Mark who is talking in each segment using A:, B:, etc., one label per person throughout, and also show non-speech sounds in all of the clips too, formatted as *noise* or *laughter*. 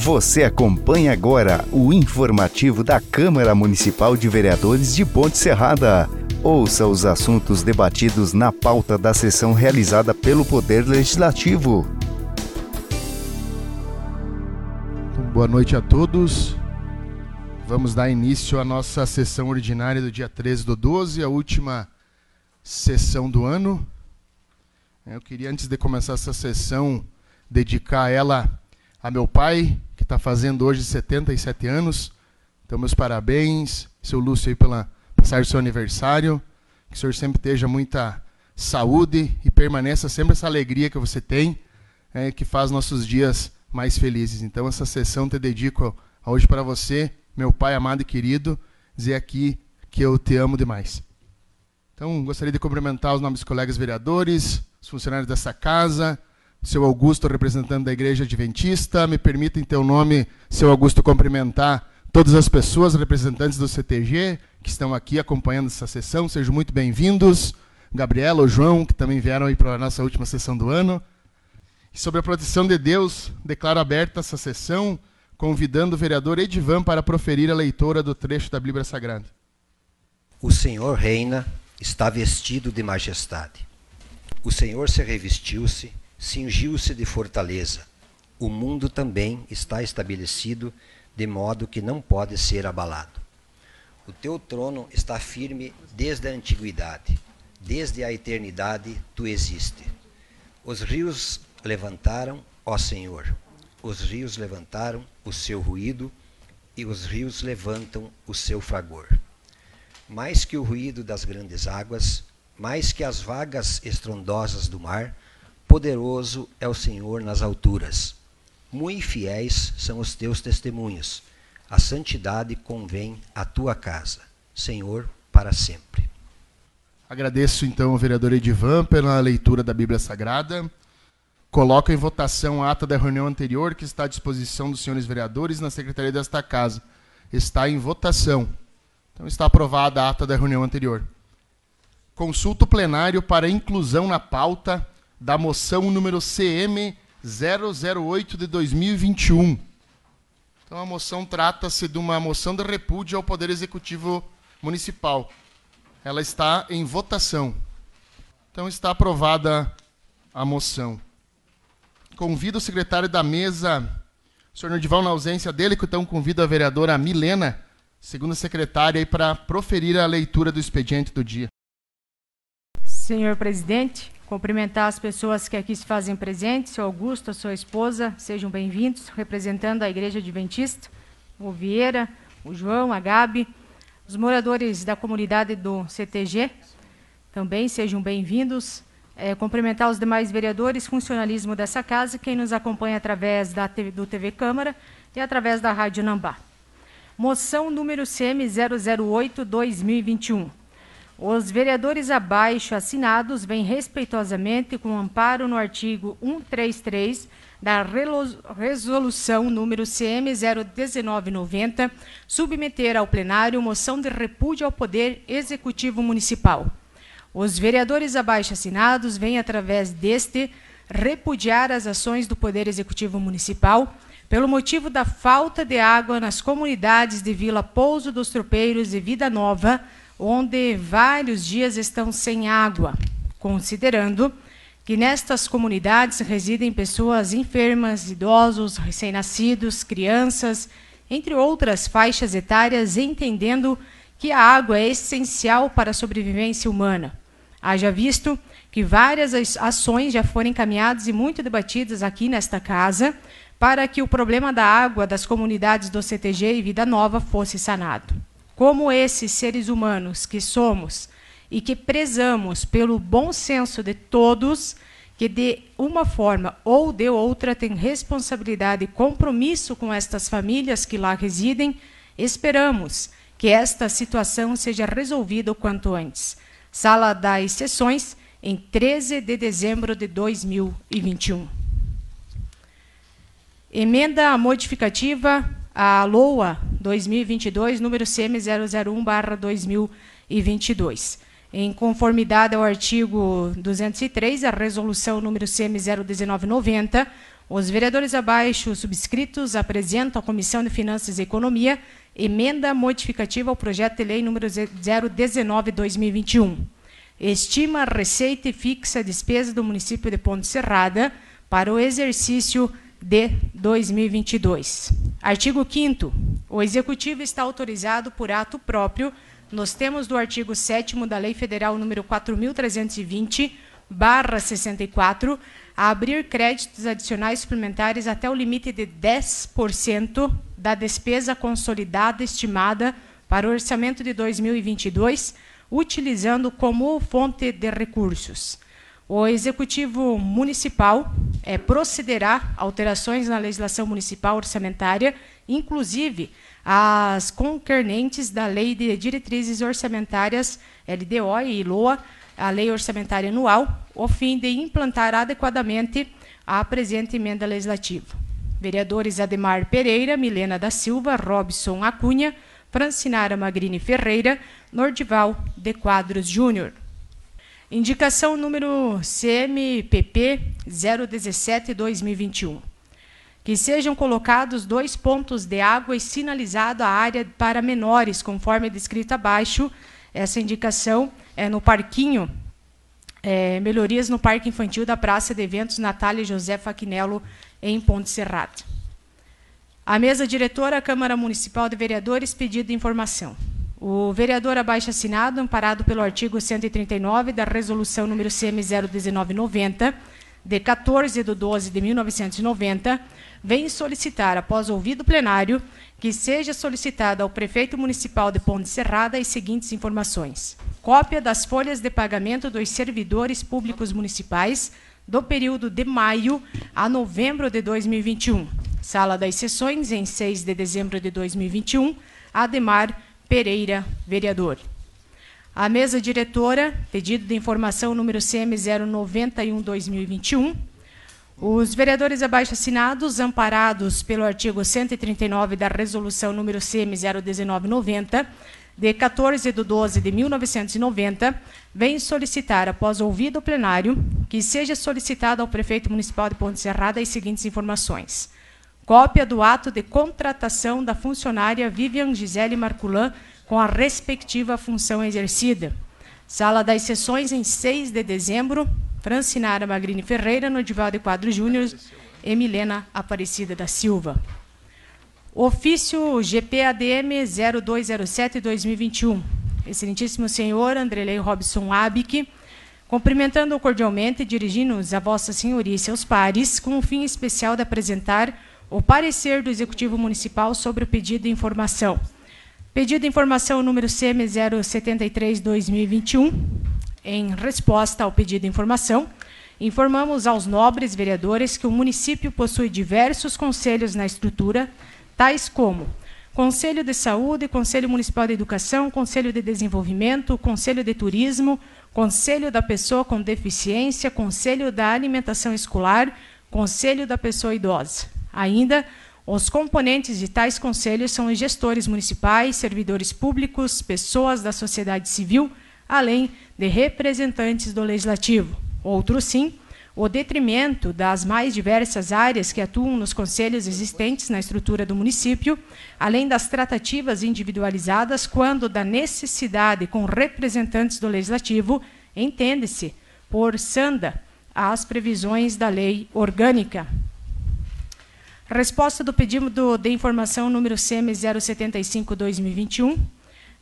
A: Você acompanha agora o informativo da Câmara Municipal de Vereadores de Ponte Serrada. Ouça os assuntos debatidos na pauta da sessão realizada pelo Poder Legislativo.
B: Boa noite a todos. Vamos dar início à nossa sessão ordinária do dia 13 do 12, a última sessão do ano. Eu queria, antes de começar essa sessão, dedicar ela a meu pai, está fazendo hoje 77 anos. Então, meus parabéns, seu Lúcio, aí pela passar o seu aniversário. Que o senhor sempre esteja muita saúde e permaneça sempre essa alegria que você tem, é, que faz nossos dias mais felizes. Então, essa sessão te dedico hoje para você, meu pai amado e querido, dizer aqui que eu te amo demais. Então, gostaria de cumprimentar os nossos colegas vereadores, os funcionários dessa casa, seu Augusto, representante da Igreja Adventista. Me permita, em teu nome, seu Augusto, cumprimentar todas as pessoas, representantes do CTG, que estão aqui acompanhando essa sessão. Sejam muito bem-vindos. Gabriela, o João, que também vieram aí para a nossa última sessão do ano. E sobre a proteção de Deus, declaro aberta essa sessão, convidando o vereador Edivan para proferir a leitura do trecho da Bíblia Sagrada.
C: O Senhor reina, está vestido de majestade. O Senhor se revestiu-se cingiu-se de fortaleza. O mundo também está estabelecido de modo que não pode ser abalado. O teu trono está firme desde a antiguidade, desde a eternidade tu existes. Os rios levantaram, ó Senhor, os rios levantaram o seu ruído e os rios levantam o seu fragor. Mais que o ruído das grandes águas, mais que as vagas estrondosas do mar, Poderoso é o Senhor nas alturas. Muito fiéis são os teus testemunhos. A santidade convém à tua casa. Senhor, para sempre.
B: Agradeço então ao vereador Edivan pela leitura da Bíblia Sagrada. Coloco em votação a ata da reunião anterior que está à disposição dos senhores vereadores na secretaria desta casa. Está em votação. Então está aprovada a ata da reunião anterior. Consulto plenário para inclusão na pauta da moção número CM 008 de 2021. Então a moção trata-se de uma moção de repúdio ao Poder Executivo Municipal. Ela está em votação. Então está aprovada a moção. Convido o secretário da mesa, o senhor Nodival, na ausência dele, que então convido a vereadora Milena, segunda secretária, para proferir a leitura do expediente do dia.
D: Senhor presidente, Cumprimentar as pessoas que aqui se fazem presentes, seu Augusto, sua esposa, sejam bem-vindos, representando a Igreja Adventista, o Vieira, o João, a Gabi, os moradores da comunidade do CTG, também sejam bem-vindos. É, cumprimentar os demais vereadores, funcionalismo dessa casa, quem nos acompanha através da TV, do TV Câmara e através da Rádio Nambá. Moção número CM 008-2021 os vereadores abaixo assinados vêm respeitosamente com amparo no artigo 133 da resolução número CM 01990 submeter ao plenário moção de repúdio ao Poder Executivo Municipal. Os vereadores abaixo assinados vêm através deste repudiar as ações do Poder Executivo Municipal pelo motivo da falta de água nas comunidades de Vila Pouso dos Tropeiros e Vida Nova, onde vários dias estão sem água, considerando que nestas comunidades residem pessoas enfermas, idosos, recém-nascidos, crianças, entre outras faixas etárias, entendendo que a água é essencial para a sobrevivência humana. Haja visto que várias ações já foram encaminhadas e muito debatidas aqui nesta casa para que o problema da água das comunidades do CTG e Vida Nova fosse sanado como esses seres humanos que somos e que prezamos pelo bom senso de todos, que de uma forma ou de outra têm responsabilidade e compromisso com estas famílias que lá residem, esperamos que esta situação seja resolvida o quanto antes. Sala das Sessões, em 13 de dezembro de 2021. Emenda modificativa a LOA 2022, número CM001/2022. Em conformidade ao artigo 203, a resolução número CM01990, Os vereadores abaixo subscritos apresentam à Comissão de Finanças e Economia emenda modificativa ao projeto de lei número 019/2021. Estima a receita e fixa a despesa do município de Ponte Serrada para o exercício de 2022. Artigo 5 O executivo está autorizado por ato próprio nos termos do artigo 7 da Lei Federal número 4320 barra 64 a abrir créditos adicionais suplementares até o limite de 10% da despesa consolidada estimada para o orçamento de 2022, utilizando como fonte de recursos. O Executivo Municipal é, procederá alterações na legislação municipal orçamentária, inclusive as concernentes da Lei de Diretrizes Orçamentárias, LDO e LOA, a Lei Orçamentária Anual, o fim de implantar adequadamente a presente emenda legislativa. Vereadores Ademar Pereira, Milena da Silva, Robson Acunha, Francinara Magrini Ferreira, Nordival de Quadros Júnior. Indicação número CMPP 017-2021. Que sejam colocados dois pontos de água e sinalizado a área para menores, conforme descrito abaixo. Essa indicação é, no parquinho, é, melhorias no Parque Infantil da Praça de Eventos Natália José Faquinello, em Ponte Serrada. A mesa diretora, Câmara Municipal de Vereadores, pedido de informação. O vereador abaixo assinado, amparado pelo artigo 139 da Resolução número CM 01990, de 14 de 12 de 1990, vem solicitar, após ouvido plenário, que seja solicitada ao prefeito municipal de Ponte Serrada as seguintes informações cópia das folhas de pagamento dos servidores públicos municipais do período de maio a novembro de 2021. Sala das Sessões, em 6 de dezembro de 2021. Ademar Pereira, vereador. A mesa diretora, pedido de informação número CM 091-2021. Os vereadores abaixo assinados, amparados pelo artigo 139 da resolução número CM 01990, de 14 de 12 de 1990, vem solicitar, após ouvido o plenário, que seja solicitado ao prefeito municipal de Ponte Serrada as seguintes informações. Cópia do ato de contratação da funcionária Vivian Gisele Marculan com a respectiva função exercida. Sala das sessões em 6 de dezembro, Francinara Magrini Ferreira, Nodival de Quadro Júnior e Milena Aparecida da Silva. Ofício GPADM 0207-2021. Excelentíssimo senhor Andrelei Robson Abic, cumprimentando cordialmente dirigindo-nos a Vossa Senhoria e seus pares, com o fim especial de apresentar o parecer do Executivo Municipal sobre o pedido de informação. Pedido de informação número CM 073-2021. Em resposta ao pedido de informação, informamos aos nobres vereadores que o município possui diversos conselhos na estrutura tais como Conselho de Saúde, Conselho Municipal de Educação, Conselho de Desenvolvimento, Conselho de Turismo, Conselho da Pessoa com Deficiência, Conselho da Alimentação Escolar, Conselho da Pessoa Idosa. Ainda, os componentes de tais conselhos são os gestores municipais, servidores públicos, pessoas da sociedade civil, além de representantes do Legislativo. Outro sim, o detrimento das mais diversas áreas que atuam nos conselhos existentes na estrutura do município, além das tratativas individualizadas quando da necessidade com representantes do legislativo, entende-se por sanda às previsões da lei orgânica. Resposta do pedido de informação número CM 075/2021.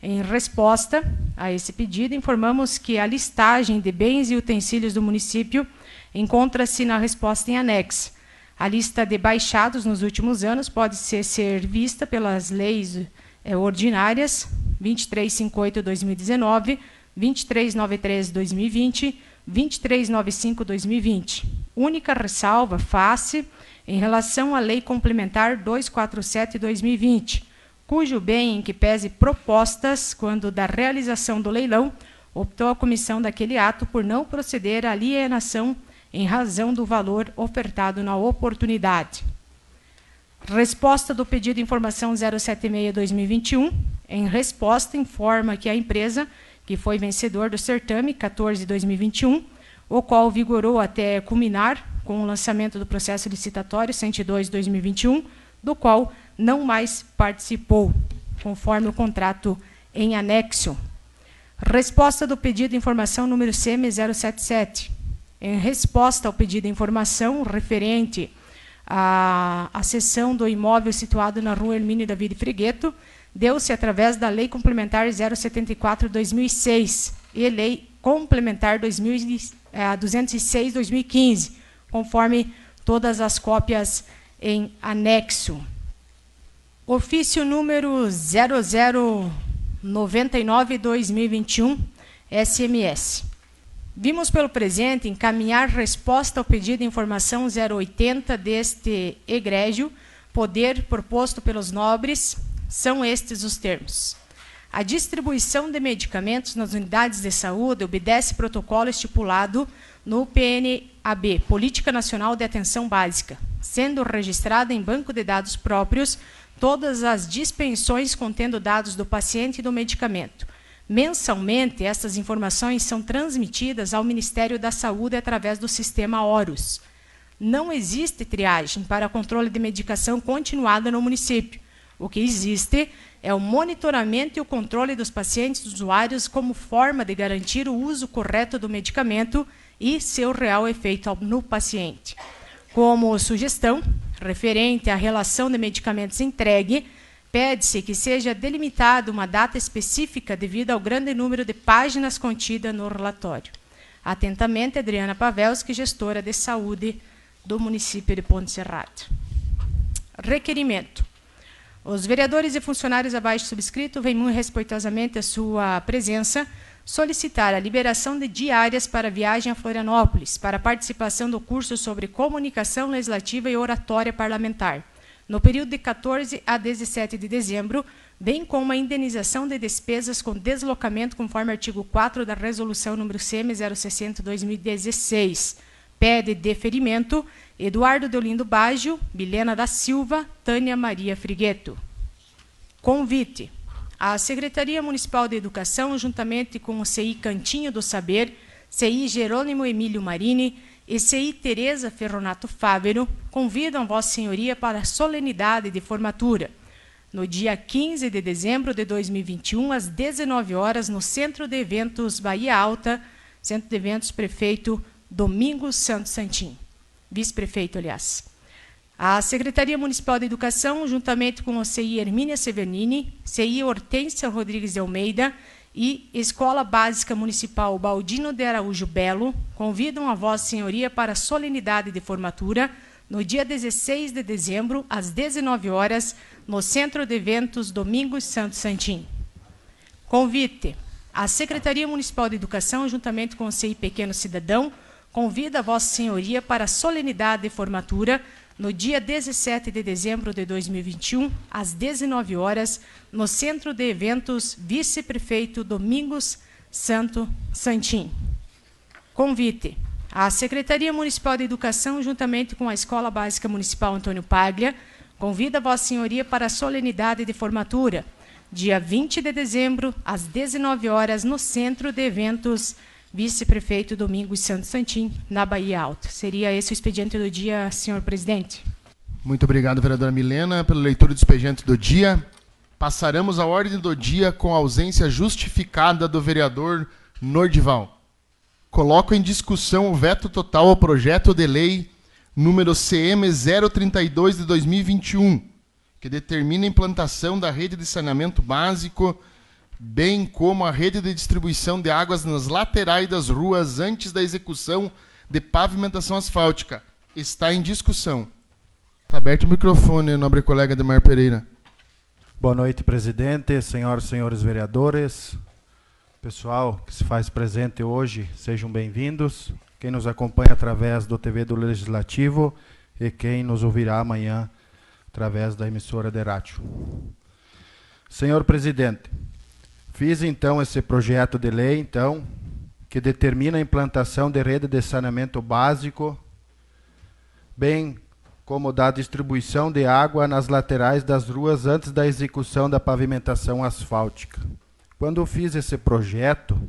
D: Em resposta a esse pedido, informamos que a listagem de bens e utensílios do município encontra-se na resposta em anexo. A lista de baixados nos últimos anos pode ser, ser vista pelas leis é, ordinárias 2358-2019, 2393-2020, 2395-2020. Única ressalva face em relação à Lei Complementar 247-2020, cujo bem em que pese propostas quando da realização do leilão, optou a comissão daquele ato por não proceder à alienação em razão do valor ofertado na oportunidade. Resposta do pedido de informação 076-2021. Em resposta, informa que a empresa, que foi vencedor do certame 14-2021, o qual vigorou até culminar com o lançamento do processo licitatório 102-2021, do qual não mais participou, conforme o contrato em anexo. Resposta do pedido de informação número CM 077. Em resposta ao pedido de informação referente à, à cessão do imóvel situado na rua Hermínio David Frigueto, deu-se através da Lei Complementar 074-2006 e Lei Complementar 206-2015, eh, conforme todas as cópias em anexo. Ofício número 0099-2021, SMS. Vimos pelo presente encaminhar resposta ao pedido de informação 080 deste egrégio, poder proposto pelos nobres, são estes os termos. A distribuição de medicamentos nas unidades de saúde obedece protocolo estipulado no PNAB, Política Nacional de Atenção Básica, sendo registrada em banco de dados próprios todas as dispensões contendo dados do paciente e do medicamento. Mensalmente, essas informações são transmitidas ao Ministério da Saúde através do sistema ORUS. Não existe triagem para controle de medicação continuada no município. O que existe é o monitoramento e o controle dos pacientes e usuários como forma de garantir o uso correto do medicamento e seu real efeito no paciente. Como sugestão, referente à relação de medicamentos entregue, pede-se que seja delimitada uma data específica devido ao grande número de páginas contidas no relatório. Atentamente, Adriana Pavelski, gestora de saúde do município de Ponte Serrado. Requerimento os vereadores e funcionários abaixo subscrito vêm muito respeitosamente a sua presença solicitar a liberação de diárias para viagem a Florianópolis, para participação do curso sobre comunicação legislativa e oratória parlamentar, no período de 14 a 17 de dezembro, bem como a indenização de despesas com deslocamento conforme artigo 4 da Resolução número CM 060/2016. Pede deferimento Eduardo Deolindo Baggio, Milena da Silva, Tânia Maria Frigueto. Convite. A Secretaria Municipal de Educação, juntamente com o CI Cantinho do Saber, CI Jerônimo Emílio Marini e CI Tereza Ferronato Fávero, convidam Vossa Senhoria para a solenidade de formatura, no dia 15 de dezembro de 2021, às 19 horas, no Centro de Eventos Bahia Alta, Centro de Eventos Prefeito Domingos Santos Santim vice-prefeito, aliás. A Secretaria Municipal de Educação, juntamente com a CI Hermínia Severnini, CI Hortência Rodrigues de Almeida e Escola Básica Municipal Baldino de Araújo Belo, convidam a Vossa Senhoria para a solenidade de formatura no dia 16 de dezembro, às 19 horas, no Centro de Eventos Domingos Santo Santim. Convite. A Secretaria Municipal de Educação, juntamente com o CI Pequeno Cidadão, convida a Vossa Senhoria para a solenidade de formatura no dia 17 de dezembro de 2021, às 19 horas, no Centro de Eventos Vice-Prefeito Domingos Santo Santim. Convite. A Secretaria Municipal de Educação, juntamente com a Escola Básica Municipal Antônio Paglia, convida Vossa Senhoria para a solenidade de formatura, dia 20 de dezembro, às 19 horas, no Centro de Eventos vice-prefeito Domingos Santos Santim, na Bahia Alta. Seria esse o expediente do dia, senhor presidente?
B: Muito obrigado, vereadora Milena, pela leitura do expediente do dia. Passaremos a ordem do dia com a ausência justificada do vereador Nordival. Coloco em discussão o veto total ao projeto de lei número CM 032 de 2021, que determina a implantação da rede de saneamento básico bem como a rede de distribuição de águas nas laterais das ruas antes da execução de pavimentação asfáltica. Está em discussão. Está aberto o microfone, nobre colega Demar Pereira.
E: Boa noite, presidente, senhoras e senhores vereadores, pessoal que se faz presente hoje, sejam bem-vindos. Quem nos acompanha através do TV do Legislativo e quem nos ouvirá amanhã através da emissora de rádio. Senhor presidente, Fiz então esse projeto de lei, então, que determina a implantação de rede de saneamento básico, bem como da distribuição de água nas laterais das ruas antes da execução da pavimentação asfáltica. Quando eu fiz esse projeto,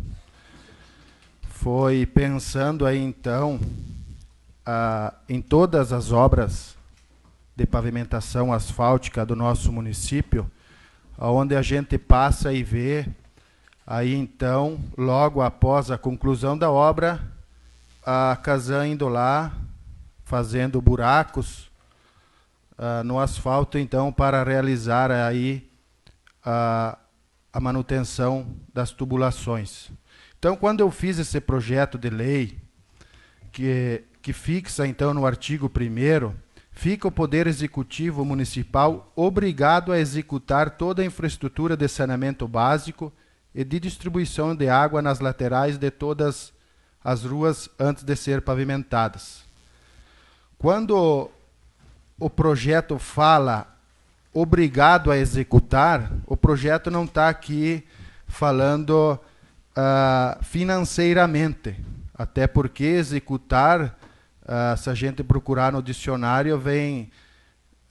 E: foi pensando aí então ah, em todas as obras de pavimentação asfáltica do nosso município, onde a gente passa e vê, aí então, logo após a conclusão da obra, a Casan indo lá, fazendo buracos uh, no asfalto, então, para realizar aí a, a manutenção das tubulações. Então, quando eu fiz esse projeto de lei, que, que fixa, então, no artigo 1 fica o Poder Executivo Municipal obrigado a executar toda a infraestrutura de saneamento básico e de distribuição de água nas laterais de todas as ruas antes de ser pavimentadas. Quando o projeto fala obrigado a executar, o projeto não está aqui falando uh, financeiramente, até porque executar, uh, se a gente procurar no dicionário, vem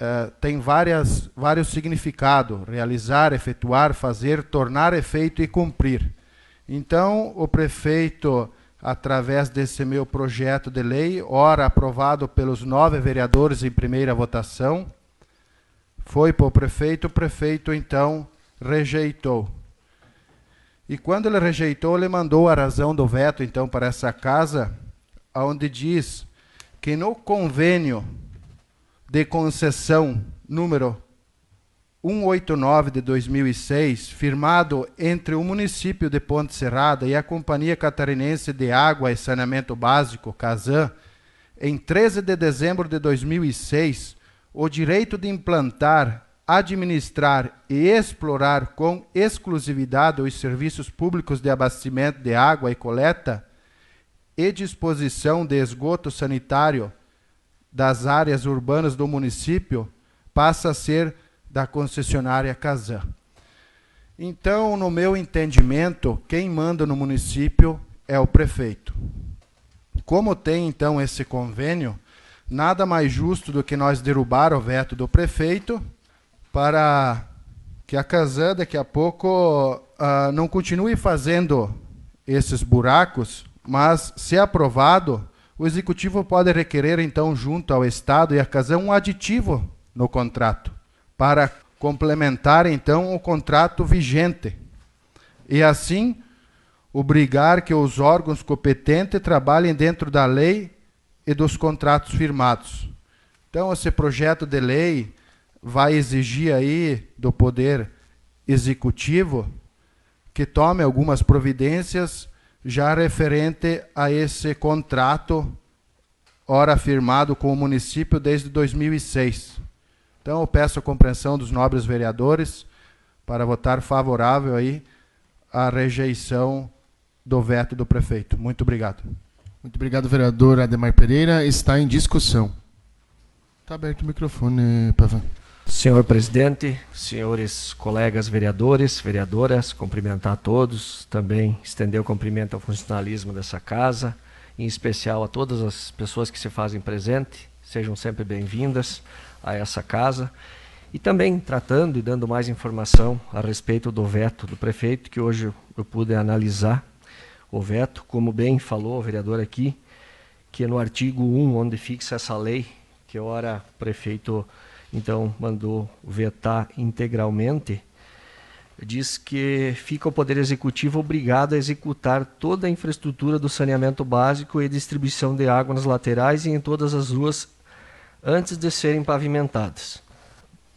E: uh, tem várias, vários significados: realizar, efetuar, fazer, tornar efeito e cumprir. Então, o prefeito através desse meu projeto de lei, ora aprovado pelos nove vereadores em primeira votação, foi para o prefeito, o prefeito então rejeitou. E quando ele rejeitou, ele mandou a razão do veto então para essa casa, onde diz que no convênio de concessão número 189 de 2006, firmado entre o município de Ponte Serrada e a Companhia Catarinense de Água e Saneamento Básico, CASAN, em 13 de dezembro de 2006, o direito de implantar, administrar e explorar com exclusividade os serviços públicos de abastecimento de água e coleta e disposição de esgoto sanitário das áreas urbanas do município passa a ser da concessionária Casan. Então, no meu entendimento, quem manda no município é o prefeito. Como tem então esse convênio, nada mais justo do que nós derrubar o veto do prefeito para que a Casan daqui a pouco uh, não continue fazendo esses buracos, mas se aprovado, o executivo pode requerer então junto ao Estado e à Casan um aditivo no contrato para complementar então o contrato vigente e assim obrigar que os órgãos competentes trabalhem dentro da lei e dos contratos firmados. Então esse projeto de lei vai exigir aí do poder executivo que tome algumas providências já referente a esse contrato ora firmado com o município desde 2006. Então eu peço a compreensão dos nobres vereadores para votar favorável aí à rejeição do veto do prefeito. Muito obrigado.
B: Muito obrigado, vereador Ademar Pereira. Está em discussão. Está aberto o microfone, Pavan.
F: Senhor presidente, senhores colegas vereadores, vereadoras, cumprimentar a todos, também estender o cumprimento ao funcionalismo dessa casa, em especial a todas as pessoas que se fazem presente, sejam sempre bem-vindas a essa casa. E também tratando e dando mais informação a respeito do veto do prefeito, que hoje eu pude analisar o veto, como bem falou o vereador aqui, que no artigo 1, onde fixa essa lei, que ora o prefeito então mandou vetar integralmente, diz que fica o Poder Executivo obrigado a executar toda a infraestrutura do saneamento básico e distribuição de água nas laterais e em todas as ruas antes de serem pavimentadas.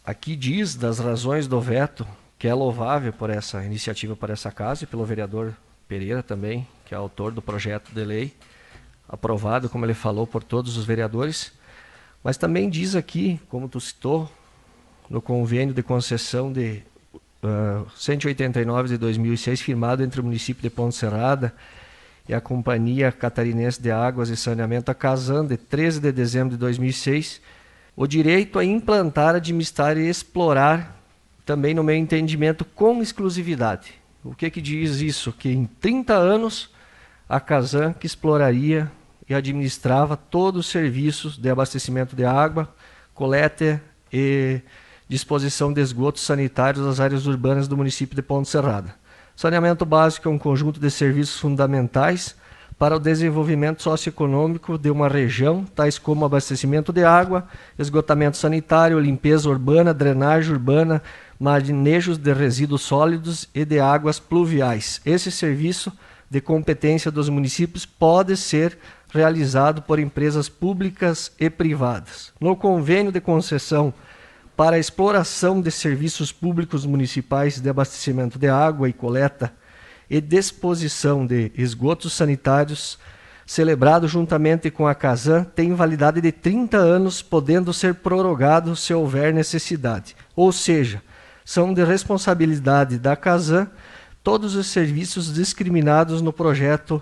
F: Aqui diz das razões do veto, que é louvável por essa iniciativa para essa casa e pelo vereador Pereira também, que é autor do projeto de lei, aprovado, como ele falou, por todos os vereadores. Mas também diz aqui, como tu citou, no convênio de concessão de uh, 189 de 2006, firmado entre o município de Ponte Serrada e a Companhia Catarinense de Águas e Saneamento, a Casan, de 13 de dezembro de 2006, o direito a implantar, administrar e explorar, também no meu entendimento, com exclusividade. O que, que diz isso? Que em 30 anos a Casan que exploraria e administrava todos os serviços de abastecimento de água, coleta e disposição de esgotos sanitários das áreas urbanas do município de Ponte Serrada. Saneamento básico é um conjunto de serviços fundamentais para o desenvolvimento socioeconômico de uma região, tais como abastecimento de água, esgotamento sanitário, limpeza urbana, drenagem urbana, manejos de resíduos sólidos e de águas pluviais. Esse serviço de competência dos municípios pode ser realizado por empresas públicas e privadas. No convênio de concessão para a exploração de serviços públicos municipais de abastecimento de água e coleta e disposição de esgotos sanitários, celebrado juntamente com a Casan, tem validade de 30 anos, podendo ser prorrogado se houver necessidade. Ou seja, são de responsabilidade da Casan todos os serviços discriminados no projeto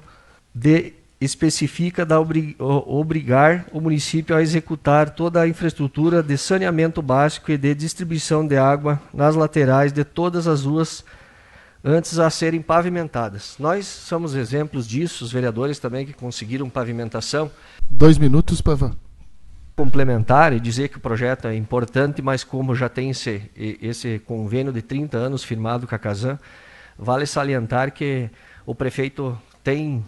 F: de especifica da obri obrigar o município a executar toda a infraestrutura de saneamento básico e de distribuição de água nas laterais de todas as ruas antes a serem pavimentadas. Nós somos exemplos disso, os vereadores também que conseguiram pavimentação.
B: Dois minutos, Pavan.
F: Complementar e dizer que o projeto é importante, mas como já tem esse, esse convênio de 30 anos firmado com a Casan, vale salientar que o prefeito tem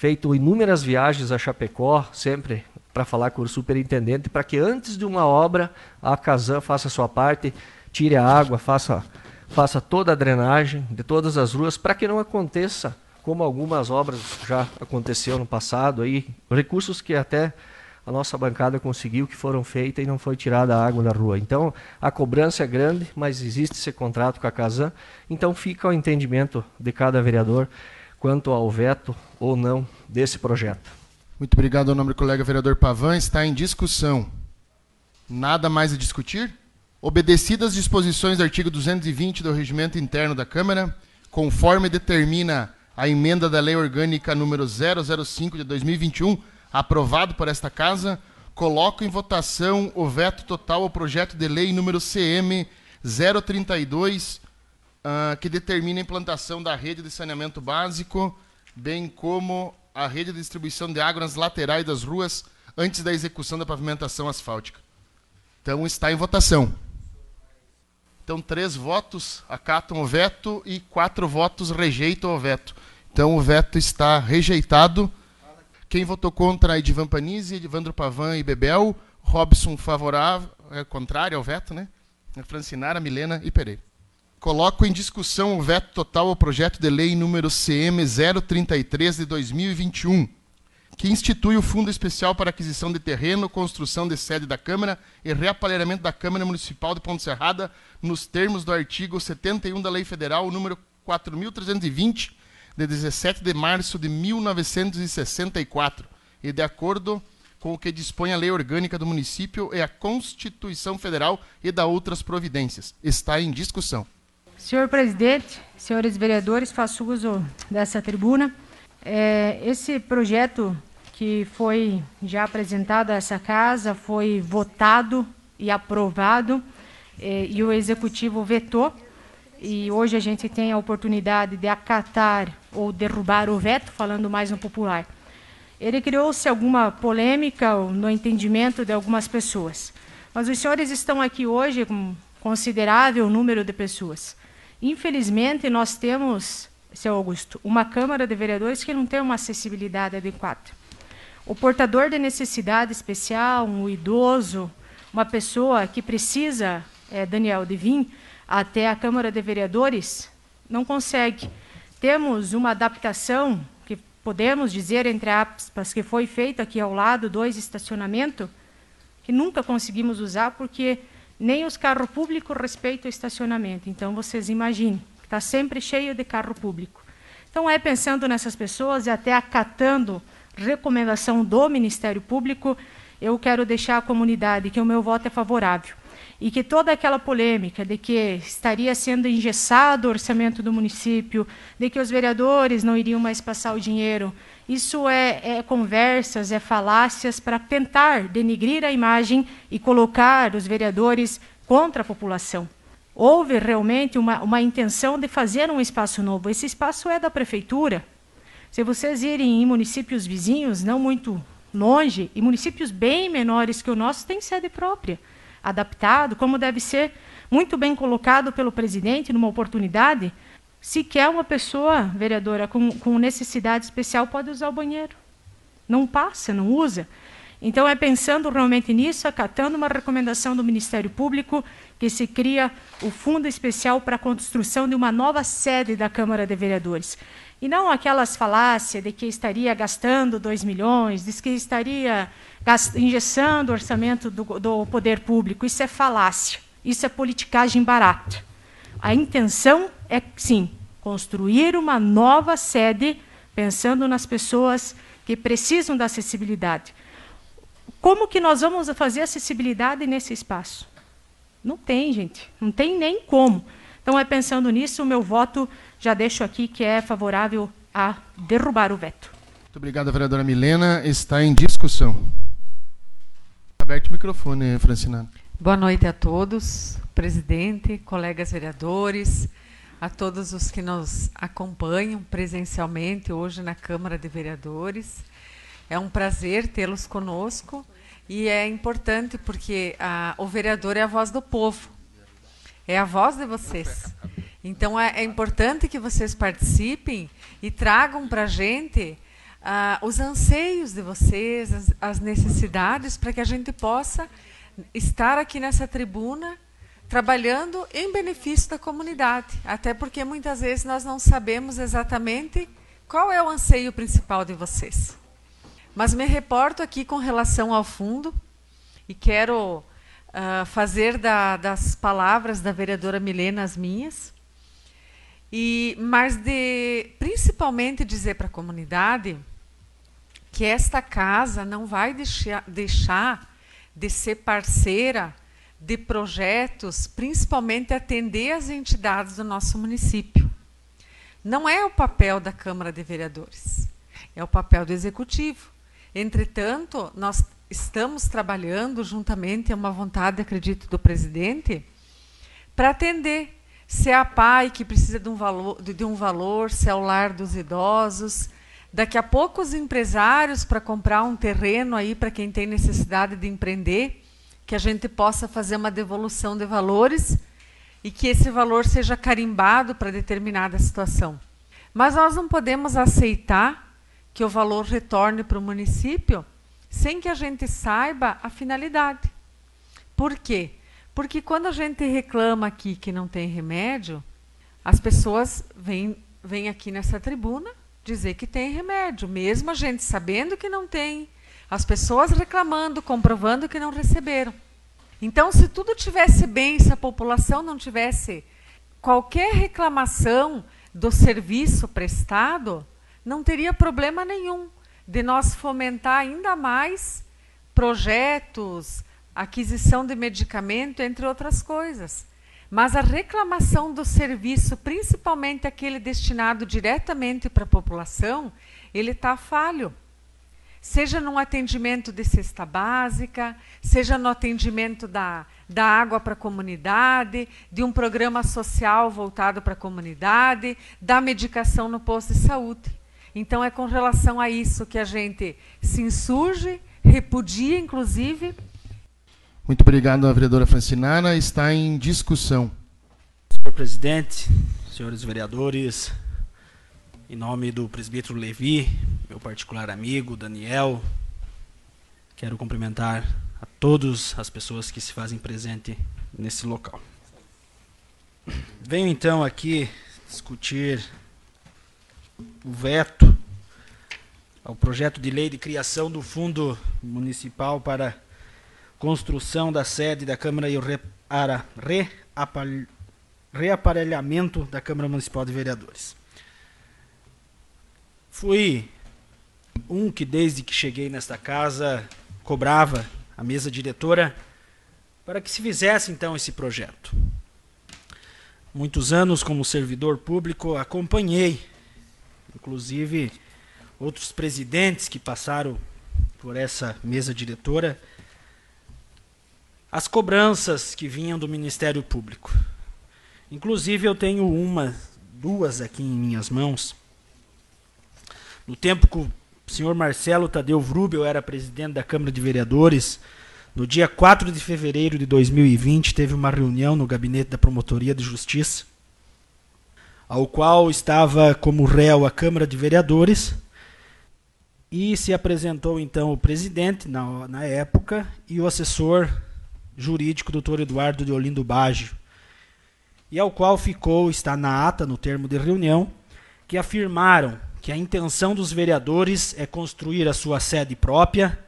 F: feito inúmeras viagens a Chapecó, sempre para falar com o superintendente, para que antes de uma obra a Casan faça a sua parte, tire a água, faça, faça toda a drenagem de todas as ruas, para que não aconteça como algumas obras já aconteceu no passado, aí, recursos que até a nossa bancada conseguiu que foram feitas e não foi tirada a água da rua. Então, a cobrança é grande, mas existe esse contrato com a Casan, então fica o entendimento de cada vereador quanto ao veto ou não desse projeto.
B: Muito obrigado ao nome do colega vereador Pavan. Está em discussão. Nada mais a discutir? Obedecidas as disposições do artigo 220 do Regimento Interno da Câmara, conforme determina a emenda da Lei Orgânica número 005 de 2021, aprovado por esta Casa, coloco em votação o veto total ao projeto de lei número CM 032 uh, que determina a implantação da rede de saneamento básico, bem como a rede de distribuição de água nas laterais das ruas antes da execução da pavimentação asfáltica. Então está em votação. Então, três votos acatam o veto e quatro votos rejeitam o veto. Então, o veto está rejeitado. Quem votou contra? Edivan Panizzi, Edivandro Pavan e Bebel. Robson favorável, é contrário ao veto, né? Francinara, Milena e Pereira. Coloco em discussão o veto total ao projeto de lei número CM 033 de 2021, que institui o Fundo Especial para Aquisição de Terreno, construção de sede da Câmara e reapalheiramento da Câmara Municipal de Ponte Serrada, nos termos do artigo 71 da Lei Federal número 4320, de 17 de março de 1964, e de acordo com o que dispõe a lei orgânica do município e a Constituição Federal e da outras providências. Está em discussão.
D: Senhor presidente, senhores vereadores, faço uso dessa tribuna. É, esse projeto que foi já apresentado a essa casa foi votado e aprovado é, e o executivo vetou. E hoje a gente tem a oportunidade de acatar ou derrubar o veto, falando mais no popular. Ele criou-se alguma polêmica no entendimento de algumas pessoas. Mas os senhores estão aqui hoje com considerável número de pessoas. Infelizmente, nós temos, seu Augusto, uma Câmara de Vereadores que não tem uma acessibilidade adequada. O portador de necessidade especial, um idoso, uma pessoa que precisa, é, Daniel, de vir até a Câmara de Vereadores, não consegue. Temos uma adaptação, que podemos dizer, entre aspas, que foi feita aqui ao lado, dois estacionamentos, que nunca conseguimos usar porque nem os carros públicos respeitam o estacionamento. Então, vocês imaginem, está sempre cheio de carro público. Então, é pensando nessas pessoas e até acatando recomendação do Ministério Público, eu quero deixar à comunidade que o meu voto é favorável. E que toda aquela polêmica de que estaria sendo engessado o orçamento do município, de que os vereadores não iriam mais passar o dinheiro, isso é, é conversas, é falácias para tentar denigrir a imagem e colocar os vereadores contra a população. Houve realmente uma, uma intenção de fazer um espaço novo. Esse espaço é da prefeitura. Se vocês irem em municípios vizinhos, não muito longe, e municípios bem menores que o nosso, tem sede própria, adaptado, como deve ser muito bem colocado pelo presidente numa oportunidade, sequer uma pessoa, vereadora, com, com necessidade especial pode usar o banheiro. Não passa, não usa. Então, é pensando realmente nisso, acatando uma recomendação do Ministério Público, que se cria o fundo especial para a construção de uma nova sede da Câmara de Vereadores. E não aquelas falácias de que estaria gastando 2 milhões, de que estaria engessando o orçamento do, do poder público. Isso é falácia, isso é politicagem barata. A intenção é, sim, construir uma nova sede, pensando nas pessoas que precisam da acessibilidade. Como que nós vamos fazer acessibilidade nesse espaço? Não tem, gente. Não tem nem como. Então, é pensando nisso, o meu voto já deixo aqui que é favorável a derrubar o veto.
B: Muito obrigado, vereadora Milena. Está em discussão. Aberto o microfone, Francina.
G: Boa noite a todos, presidente, colegas vereadores, a todos os que nos acompanham presencialmente hoje na Câmara de Vereadores. É um prazer tê-los conosco e é importante porque a, o vereador é a voz do povo, é a voz de vocês. Então é, é importante que vocês participem e tragam para a gente os anseios de vocês, as, as necessidades, para que a gente possa estar aqui nessa tribuna trabalhando em benefício da comunidade. Até porque muitas vezes nós não sabemos exatamente qual é o anseio principal de vocês. Mas me reporto aqui com relação ao fundo e quero uh, fazer da, das palavras da vereadora Milena as minhas. E, mas de principalmente dizer para a comunidade que esta casa não vai deixar, deixar de ser parceira de projetos, principalmente atender as entidades do nosso município. Não é o papel da Câmara de Vereadores, é o papel do Executivo. Entretanto, nós estamos trabalhando juntamente, é uma vontade, acredito, do presidente, para atender. Se é a PAI que precisa de um valor, de um valor se é o lar dos idosos, daqui a pouco os empresários para comprar um terreno aí para quem tem necessidade de empreender, que a gente possa fazer uma devolução de valores e que esse valor seja carimbado para determinada situação. Mas nós não podemos aceitar que o valor retorne para o município sem que a gente saiba a finalidade. Por quê? Porque quando a gente reclama aqui que não tem remédio, as pessoas vêm, vêm aqui nessa tribuna dizer que tem remédio, mesmo a gente sabendo que não tem, as pessoas reclamando, comprovando que não receberam. Então, se tudo tivesse bem, se a população não tivesse qualquer reclamação do serviço prestado, não teria problema nenhum de nós fomentar ainda mais projetos, aquisição de medicamento, entre outras coisas. Mas a reclamação do serviço, principalmente aquele destinado diretamente para a população, ele está falho. Seja no atendimento de cesta básica, seja no atendimento da, da água para a comunidade, de um programa social voltado para a comunidade, da medicação no posto de saúde. Então, é com relação a isso que a gente se insurge, repudia, inclusive.
B: Muito obrigado, a vereadora Francinara. Está em discussão.
H: Senhor presidente, senhores vereadores, em nome do presbítero Levi, meu particular amigo Daniel, quero cumprimentar a todas as pessoas que se fazem presente nesse local. Venho então aqui discutir o veto ao projeto de lei de criação do Fundo Municipal para construção da sede da Câmara e o reaparelhamento da Câmara Municipal de Vereadores. Fui um que, desde que cheguei nesta casa, cobrava a mesa diretora para que se fizesse então esse projeto. Muitos anos como servidor público acompanhei inclusive outros presidentes que passaram por essa mesa diretora, as cobranças que vinham do Ministério Público. Inclusive eu tenho uma, duas aqui em minhas mãos. No tempo que o senhor Marcelo Tadeu Vrubel era presidente da Câmara de Vereadores, no dia 4 de fevereiro de 2020 teve uma reunião no gabinete da Promotoria de Justiça ao qual estava como réu a Câmara de Vereadores, e se apresentou então o presidente na, na época e o assessor jurídico, doutor Eduardo de Olindo Baggio, e ao qual ficou, está na ata, no termo de reunião, que afirmaram que a intenção dos vereadores é construir a sua sede própria,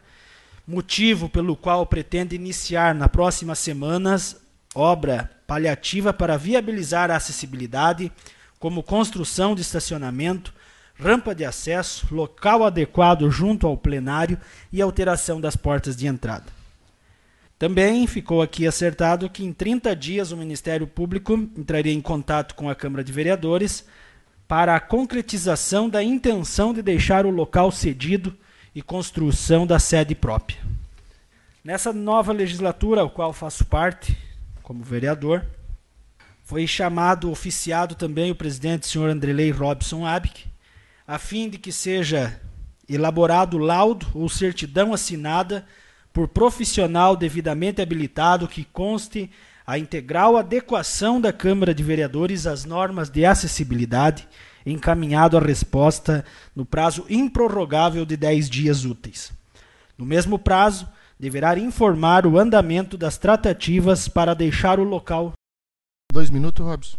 H: motivo pelo qual pretende iniciar na próximas semanas obra paliativa para viabilizar a acessibilidade, como construção de estacionamento, rampa de acesso, local adequado junto ao plenário e alteração das portas de entrada. Também ficou aqui acertado que em 30 dias o Ministério Público entraria em contato com a Câmara de Vereadores para a concretização da intenção de deixar o local cedido e construção da sede própria. Nessa nova legislatura, ao qual faço parte como vereador, foi chamado, oficiado também o presidente, senhor Andrelei Robson Abic, a fim de que seja elaborado laudo ou certidão assinada por profissional devidamente habilitado que conste a integral adequação da Câmara de Vereadores às normas de acessibilidade, encaminhado a resposta no prazo improrrogável de 10 dias úteis. No mesmo prazo, deverá informar o andamento das tratativas para deixar o local.
B: Dois minutos, Robson.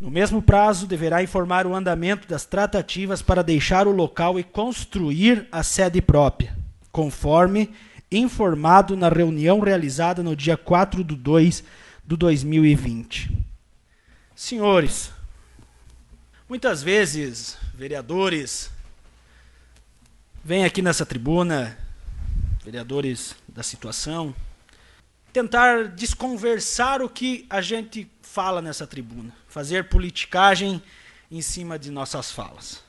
H: No mesmo prazo, deverá informar o andamento das tratativas para deixar o local e construir a sede própria, conforme informado na reunião realizada no dia 4 de 2 de 2020. Senhores, muitas vezes vereadores vêm aqui nessa tribuna, vereadores da situação, tentar desconversar o que a gente fala nessa tribuna, fazer politicagem em cima de nossas falas.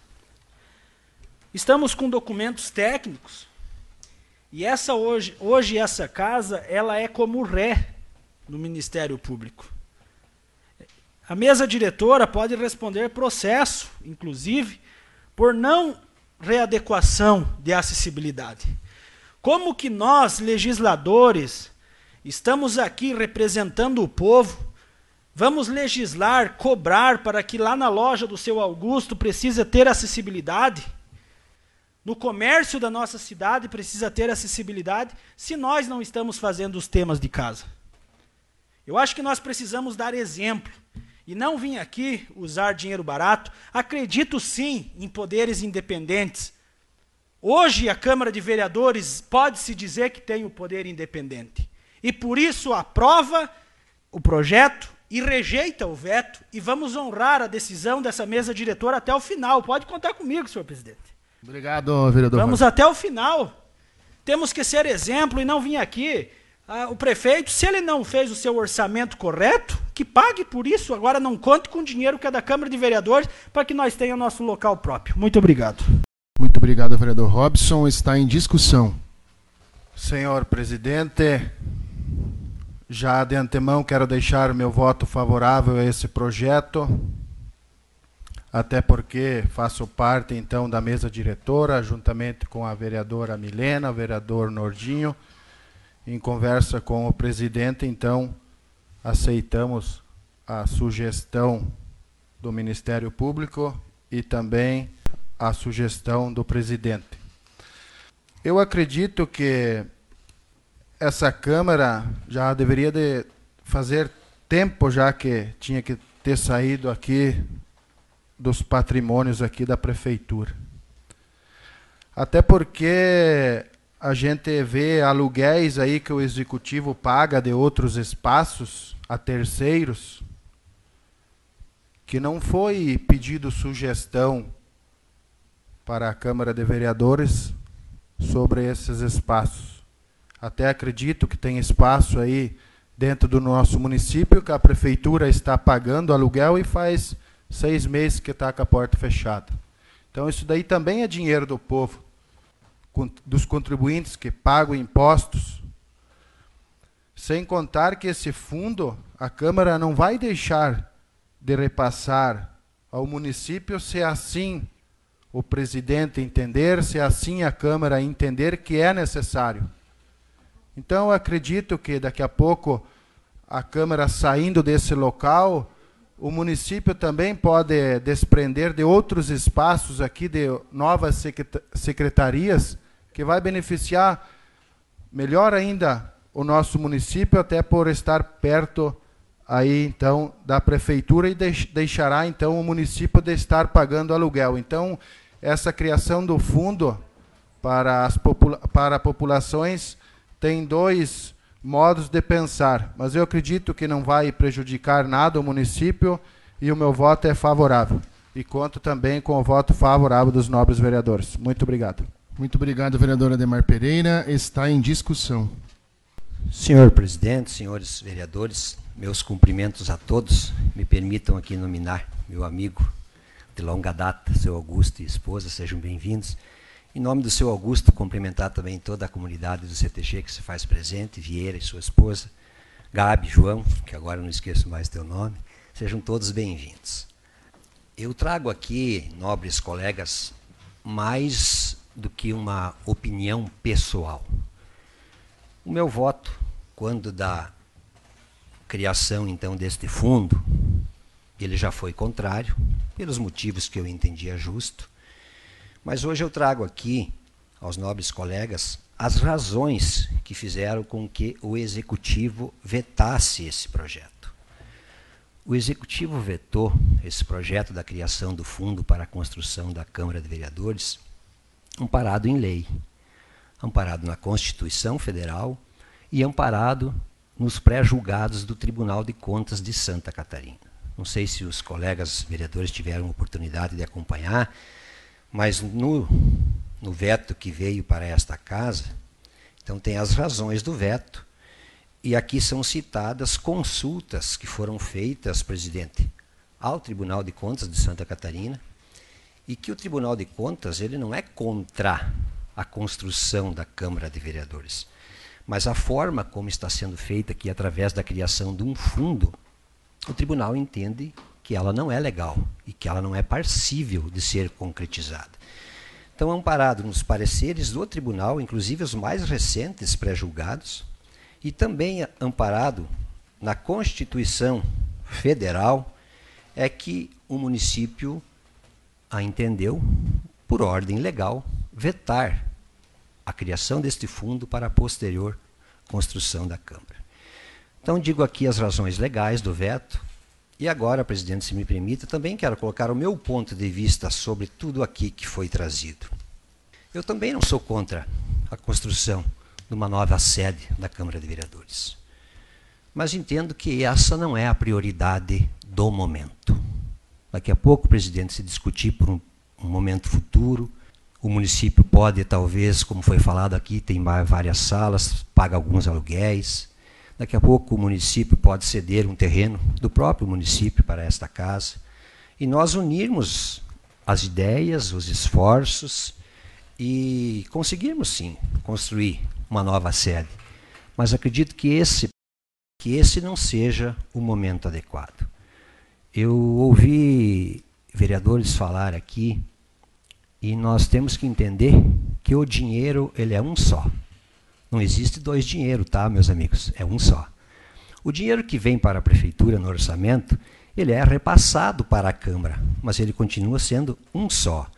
H: Estamos com documentos técnicos e essa hoje, hoje essa casa, ela é como ré no Ministério Público. A mesa diretora pode responder processo, inclusive, por não readequação de acessibilidade. Como que nós, legisladores, estamos aqui representando o povo Vamos legislar, cobrar para que lá na loja do seu Augusto precisa ter acessibilidade? No comércio da nossa cidade precisa ter acessibilidade se nós não estamos fazendo os temas de casa. Eu acho que nós precisamos dar exemplo e não vir aqui usar dinheiro barato. Acredito sim em poderes independentes. Hoje a Câmara de Vereadores pode se dizer que tem o poder independente. E por isso aprova o projeto, e rejeita o veto e vamos honrar a decisão dessa mesa diretora até o final. Pode contar comigo, senhor presidente.
B: Obrigado, vereador.
H: Vamos até o final. Temos que ser exemplo e não vir aqui. Ah, o prefeito, se ele não fez o seu orçamento correto, que pague por isso. Agora não conte com o dinheiro que é da Câmara de Vereadores para que nós tenhamos nosso local próprio. Muito obrigado.
B: Muito obrigado, vereador Robson. Está em discussão.
E: Senhor presidente, já de antemão quero deixar meu voto favorável a esse projeto, até porque faço parte então da mesa diretora, juntamente com a vereadora Milena, o vereador Nordinho, em conversa com o presidente, então aceitamos a sugestão do Ministério Público e também a sugestão do presidente. Eu acredito que essa Câmara já deveria de fazer tempo já que tinha que ter saído aqui dos patrimônios aqui da prefeitura. Até porque a gente vê aluguéis aí que o executivo paga de outros espaços a terceiros que não foi pedido sugestão para a Câmara de Vereadores sobre esses espaços. Até acredito que tem espaço aí dentro do nosso município que a prefeitura está pagando aluguel e faz seis meses que está com a porta fechada. Então isso daí também é dinheiro do povo, dos contribuintes que pagam impostos. Sem contar que esse fundo a Câmara não vai deixar de repassar ao município se assim o presidente entender, se assim a Câmara entender que é necessário. Então, acredito que daqui a pouco a Câmara saindo desse local o município também pode desprender de outros espaços aqui, de novas secretarias, que vai beneficiar melhor ainda o nosso município, até por estar perto aí então da prefeitura e deixará então o município de estar pagando aluguel. Então, essa criação do fundo para as para populações tem dois modos de pensar, mas eu acredito que não vai prejudicar nada o município e o meu voto é favorável. E conto também com o voto favorável dos nobres vereadores. Muito obrigado.
B: Muito obrigado, vereador Ademar Pereira. Está em discussão.
C: Senhor presidente, senhores vereadores, meus cumprimentos a todos. Me permitam aqui nominar meu amigo de longa data, seu Augusto e esposa, sejam bem-vindos. Em nome do seu Augusto, cumprimentar também toda a comunidade do CTG que se faz presente, Vieira e sua esposa, Gabi, João, que agora não esqueço mais teu nome, sejam todos bem-vindos. Eu trago aqui, nobres colegas, mais do que uma opinião pessoal. O meu voto, quando da criação então deste fundo, ele já foi contrário, pelos motivos que eu entendia justo. Mas hoje eu trago aqui aos nobres colegas as razões que fizeram com que o executivo vetasse esse projeto. O executivo vetou esse projeto da criação do fundo para a construção da Câmara de Vereadores, amparado em lei, amparado na Constituição Federal e amparado nos pré-julgados do Tribunal de Contas de Santa Catarina. Não sei se os colegas vereadores tiveram oportunidade de acompanhar, mas no, no veto que veio para esta casa, então tem as razões do veto. E aqui são citadas consultas que foram feitas, presidente, ao Tribunal de Contas de Santa Catarina, e que o Tribunal de Contas ele não é contra a construção da Câmara de Vereadores, mas a forma como está sendo feita aqui através da criação de um fundo, o tribunal entende que ela não é legal e que ela não é passível de ser concretizada. Então, amparado nos pareceres do tribunal, inclusive os mais recentes pré-julgados, e também amparado na Constituição Federal, é que o município a entendeu, por ordem legal, vetar a criação deste fundo para a posterior construção da Câmara. Então, digo aqui as razões legais do veto, e agora, presidente, se me permita, também quero colocar o meu ponto de vista sobre tudo aqui que foi trazido. Eu também não sou contra a construção de uma nova sede da Câmara de Vereadores. Mas entendo que essa não é a prioridade do momento. Daqui a pouco, presidente, se discutir por um, um momento futuro, o município pode, talvez, como foi falado aqui, tem várias salas, paga alguns aluguéis, Daqui a pouco o município pode ceder um terreno do próprio município para esta casa e nós unirmos as ideias, os esforços e conseguirmos sim construir uma nova sede. Mas acredito que esse que esse não seja o momento adequado. Eu ouvi vereadores falar aqui e nós temos que entender que o dinheiro ele é um só. Não existe dois dinheiro, tá, meus amigos? É um só. O dinheiro que vem para a prefeitura no orçamento, ele é repassado para a Câmara, mas ele continua sendo um só.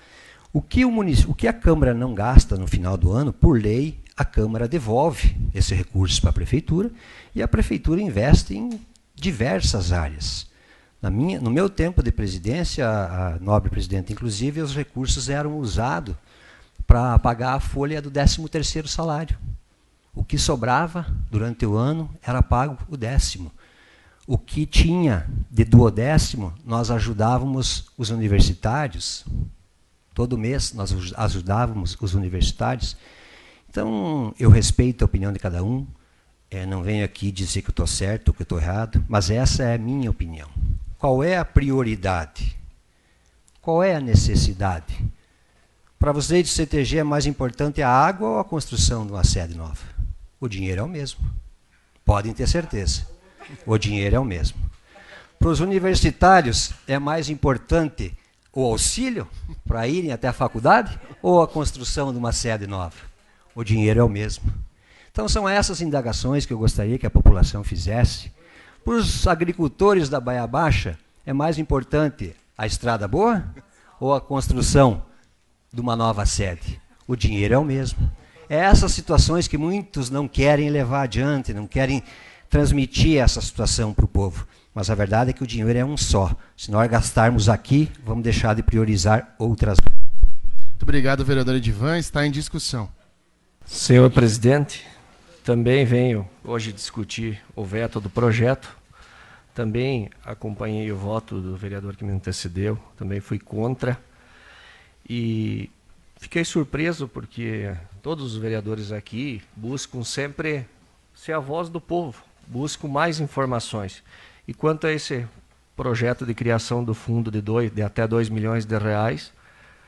C: O que, o, o que a Câmara não gasta no final do ano, por lei, a Câmara devolve esse recurso para a prefeitura e a prefeitura investe em diversas áreas. Minha, no meu tempo de presidência, a, a nobre presidente, inclusive, os recursos eram usados para pagar a folha do 13º salário. O que sobrava durante o ano era pago o décimo. O que tinha de duodécimo, nós ajudávamos os universitários. Todo mês nós ajudávamos os universitários. Então, eu respeito a opinião de cada um. É, não venho aqui dizer que estou certo ou que estou errado, mas essa é a minha opinião. Qual é a prioridade? Qual é a necessidade? Para vocês do CTG é mais importante a água ou a construção de uma sede nova? O dinheiro é o mesmo. Podem ter certeza. O dinheiro é o mesmo. Para os universitários, é mais importante o auxílio para irem até a faculdade ou a construção de uma sede nova? O dinheiro é o mesmo. Então, são essas indagações que eu gostaria que a população fizesse. Para os agricultores da Baia Baixa, É mais importante a estrada boa ou a construção de uma nova sede? O dinheiro é o mesmo. É essas situações que muitos não querem levar adiante, não querem transmitir essa situação para o povo. Mas a verdade é que o dinheiro é um só. Se nós gastarmos aqui, vamos deixar de priorizar outras.
B: Muito obrigado, vereador Edivan. Está em discussão.
F: Senhor presidente, também venho hoje discutir o veto do projeto. Também acompanhei o voto do vereador que me antecedeu, também fui contra. E fiquei surpreso porque todos os vereadores aqui buscam sempre ser a voz do povo, buscam mais informações. E quanto a esse projeto de criação do fundo de, dois, de até 2 milhões de reais,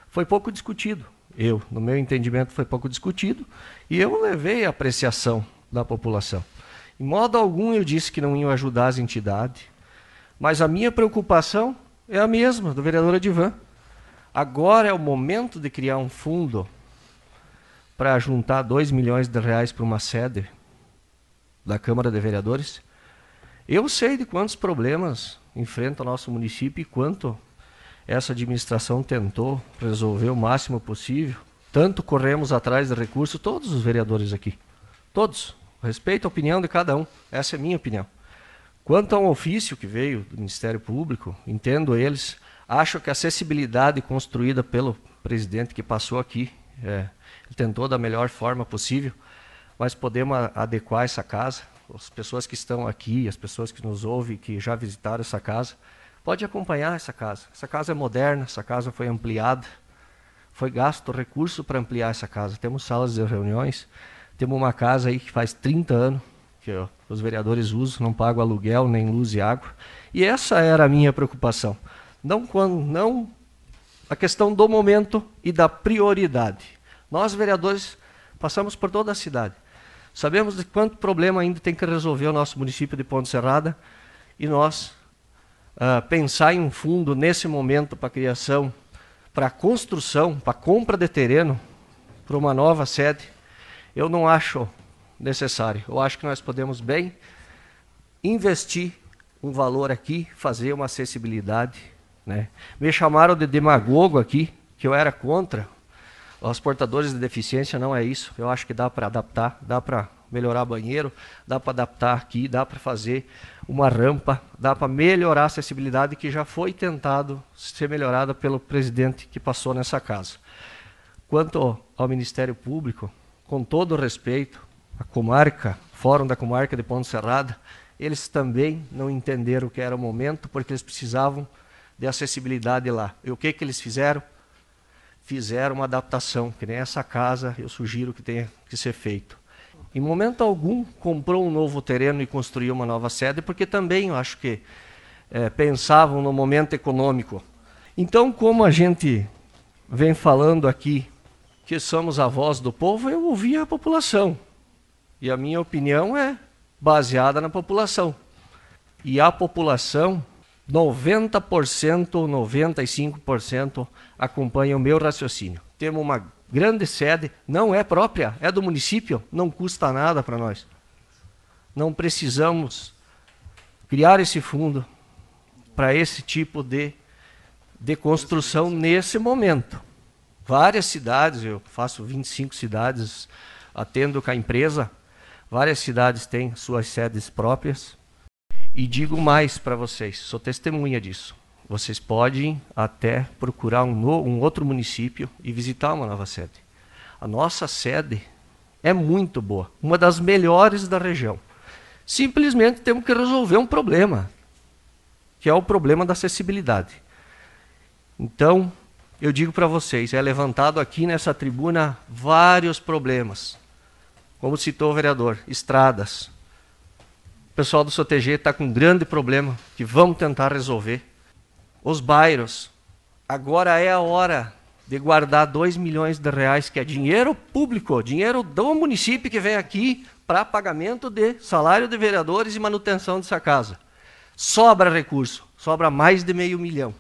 F: foi pouco discutido. Eu, no meu entendimento, foi pouco discutido e eu levei a apreciação da população. Em modo algum eu disse que não iam ajudar as entidades, mas a minha preocupação é a mesma do vereador Adivan. Agora é o momento de criar um fundo para juntar 2 milhões de reais para uma sede da Câmara de Vereadores. Eu sei de quantos problemas enfrenta o nosso município e quanto essa administração tentou resolver o máximo possível. Tanto corremos atrás de recursos, todos os vereadores aqui. Todos. Respeito a opinião de cada um. Essa é a minha opinião. Quanto ao ofício que veio do Ministério Público, entendo eles. Acho que a acessibilidade construída pelo presidente que passou aqui, é, tentou da melhor forma possível, mas podemos adequar essa casa. As pessoas que estão aqui, as pessoas que nos ouvem, que já visitaram essa casa, pode acompanhar essa casa. Essa casa é moderna, essa casa foi ampliada, foi gasto recurso para ampliar essa casa. Temos salas de reuniões, temos uma casa aí que faz 30 anos que ó, os vereadores usam, não pagam aluguel, nem luz e água. E essa era a minha preocupação. Não quando não a questão do momento e da prioridade. Nós vereadores passamos por toda a cidade. Sabemos de quanto problema ainda tem que resolver o nosso município de Ponte Serrada e nós uh, pensar em um fundo nesse momento para criação, para construção, para compra de terreno, para uma nova sede, eu não acho necessário. Eu acho que nós podemos bem investir um valor aqui, fazer uma acessibilidade. Né? Me chamaram de demagogo aqui, que eu era contra. Os portadores de deficiência não é isso. Eu acho que dá para adaptar, dá para melhorar banheiro, dá para adaptar aqui, dá para fazer uma rampa, dá para melhorar a acessibilidade que já foi tentado ser melhorada pelo presidente que passou nessa casa. Quanto ao Ministério Público, com todo o respeito, a comarca, Fórum da Comarca de Ponte Serrada, eles também não entenderam o que era o momento, porque eles precisavam de acessibilidade lá. E o que, que eles fizeram? Fizeram uma adaptação, que nem essa casa eu sugiro que tenha que ser feito. Em momento algum comprou um novo terreno e construiu uma nova sede, porque também eu acho que é, pensavam no momento econômico. Então, como a gente vem falando aqui que somos a voz do povo, eu ouvi a população. E a minha opinião é baseada na população. E a população, 90% ou 95% acompanha o meu raciocínio. Temos uma grande sede, não é própria, é do município, não custa nada para nós. Não precisamos criar esse fundo para esse tipo de, de construção nesse momento. Várias cidades, eu faço 25 cidades, atendo com a empresa, Várias cidades têm suas sedes próprias. E digo mais para vocês, sou testemunha disso. Vocês podem até procurar um, no, um outro município e visitar uma nova sede. A nossa sede é muito boa, uma das melhores da região. Simplesmente temos que resolver um problema, que é o problema da acessibilidade. Então, eu digo para vocês, é levantado aqui nessa tribuna vários problemas. Como citou o vereador, estradas. O pessoal do SOTG está com um grande problema que vamos tentar resolver. Os bairros. Agora é a hora de guardar 2 milhões de reais, que é dinheiro público, dinheiro do município que vem aqui para pagamento de salário de vereadores e manutenção dessa casa. Sobra recurso, sobra mais de meio milhão.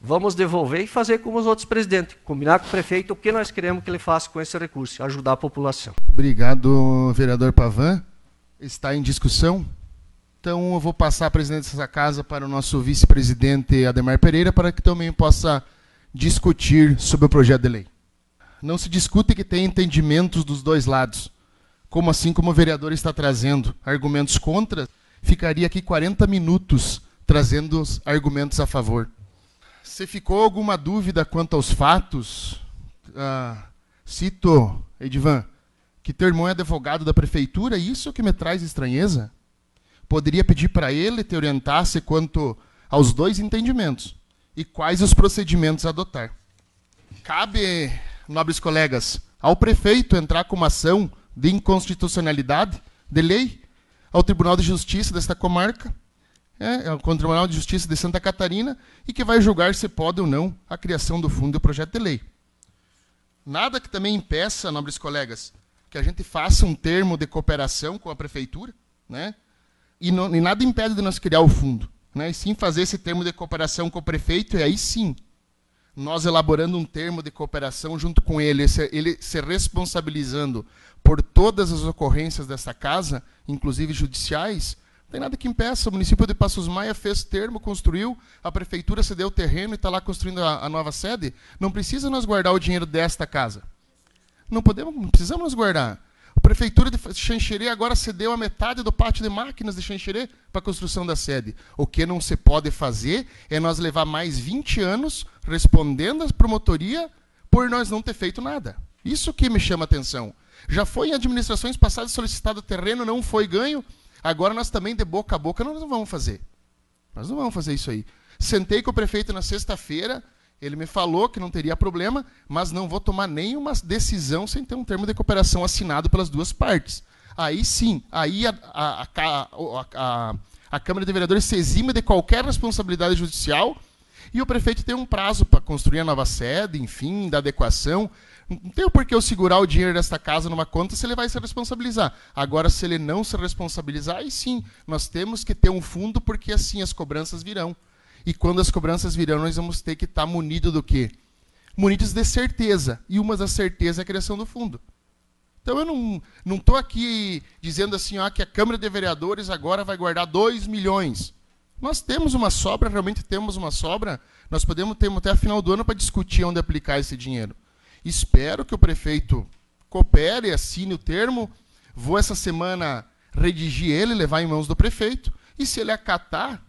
F: Vamos devolver e fazer como os outros presidentes, combinar com o prefeito o que nós queremos que ele faça com esse recurso, ajudar a população.
B: Obrigado, vereador Pavan. Está em discussão? Então eu vou passar a presidência dessa casa para o nosso vice-presidente Ademar Pereira para que também possa discutir sobre o projeto de lei. Não se discute que tem entendimentos dos dois lados. Como assim como o vereador está trazendo argumentos contra, ficaria aqui 40 minutos trazendo argumentos a favor. Se ficou alguma dúvida quanto aos fatos, ah, cito, Edivan, que teu irmão é advogado da prefeitura, isso que me traz estranheza. Poderia pedir para ele te orientasse quanto aos dois entendimentos e quais os procedimentos a adotar. Cabe, nobres colegas, ao prefeito entrar com uma ação de inconstitucionalidade de lei ao Tribunal de Justiça desta comarca, é, ao Tribunal de Justiça de Santa Catarina, e que vai julgar se pode ou não a criação do fundo do projeto de lei. Nada que também impeça, nobres colegas, que a gente faça um termo de cooperação com a prefeitura, né? E, não, e nada impede de nós criar o fundo, né? E sim fazer esse termo de cooperação com o prefeito e aí sim nós elaborando um termo de cooperação junto com ele, ele se responsabilizando por todas as ocorrências dessa casa, inclusive judiciais, não tem nada que impeça. O município de Passos Maia fez termo, construiu, a prefeitura cedeu o terreno e está lá construindo a, a, nova sede. Não precisa nós guardar o dinheiro desta casa. Não podemos, não precisamos nos guardar. A prefeitura de Xanxerê agora cedeu a metade do pátio de máquinas de Xanxerê para a construção da sede. O que não se pode fazer é nós levar mais 20 anos respondendo à promotoria por nós não ter feito nada. Isso que me chama a atenção. Já foi em administrações passadas solicitado terreno, não foi ganho. Agora nós também, de boca a boca, nós não vamos fazer. Nós não vamos fazer isso aí. Sentei com o prefeito na sexta-feira, ele me falou que não teria problema, mas não vou tomar nenhuma decisão sem ter um termo de cooperação assinado pelas duas partes. Aí sim, aí a, a, a, a Câmara de Vereadores se exime de qualquer responsabilidade judicial e o prefeito tem um prazo para construir a nova sede, enfim, da adequação. Não tem por que eu segurar o dinheiro desta casa numa conta se ele vai se responsabilizar. Agora, se ele não se responsabilizar, aí sim, nós temos que ter um fundo, porque assim as cobranças virão. E quando as cobranças virão, nós vamos ter que estar munidos do quê? Munidos de certeza. E uma das certezas é a criação do fundo. Então eu não estou aqui dizendo assim ó, que a Câmara de Vereadores agora vai guardar 2 milhões. Nós temos uma sobra, realmente temos uma sobra. Nós podemos ter até a final do ano para discutir onde aplicar esse dinheiro. Espero que o prefeito coopere, assine o termo. Vou essa semana redigir ele, levar em mãos do prefeito. E se ele acatar,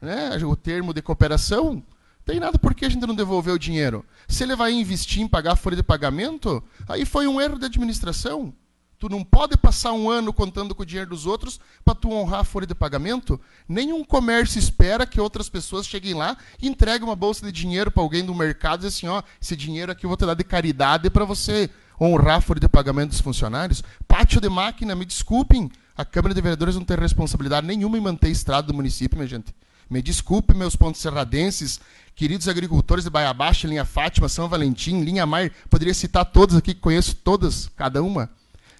B: né, o termo de cooperação, tem nada por que a gente não devolver o dinheiro. Se ele vai investir em pagar a folha de pagamento, aí foi um erro de administração. Tu não pode passar um ano contando com o dinheiro dos outros para tu honrar a folha de pagamento. Nenhum comércio espera que outras pessoas cheguem lá e entreguem uma bolsa de dinheiro para alguém do mercado e assim, ó, esse dinheiro aqui eu vou te dar de caridade para você honrar a folha de pagamento dos funcionários. Pátio de máquina, me desculpem, a Câmara de Vereadores não tem responsabilidade nenhuma em manter a estrada do município, minha gente. Me desculpe, meus pontos serradenses, queridos agricultores de Baia Baixa, linha Fátima, São Valentim, linha Mar, poderia citar todos aqui, conheço todas, cada uma.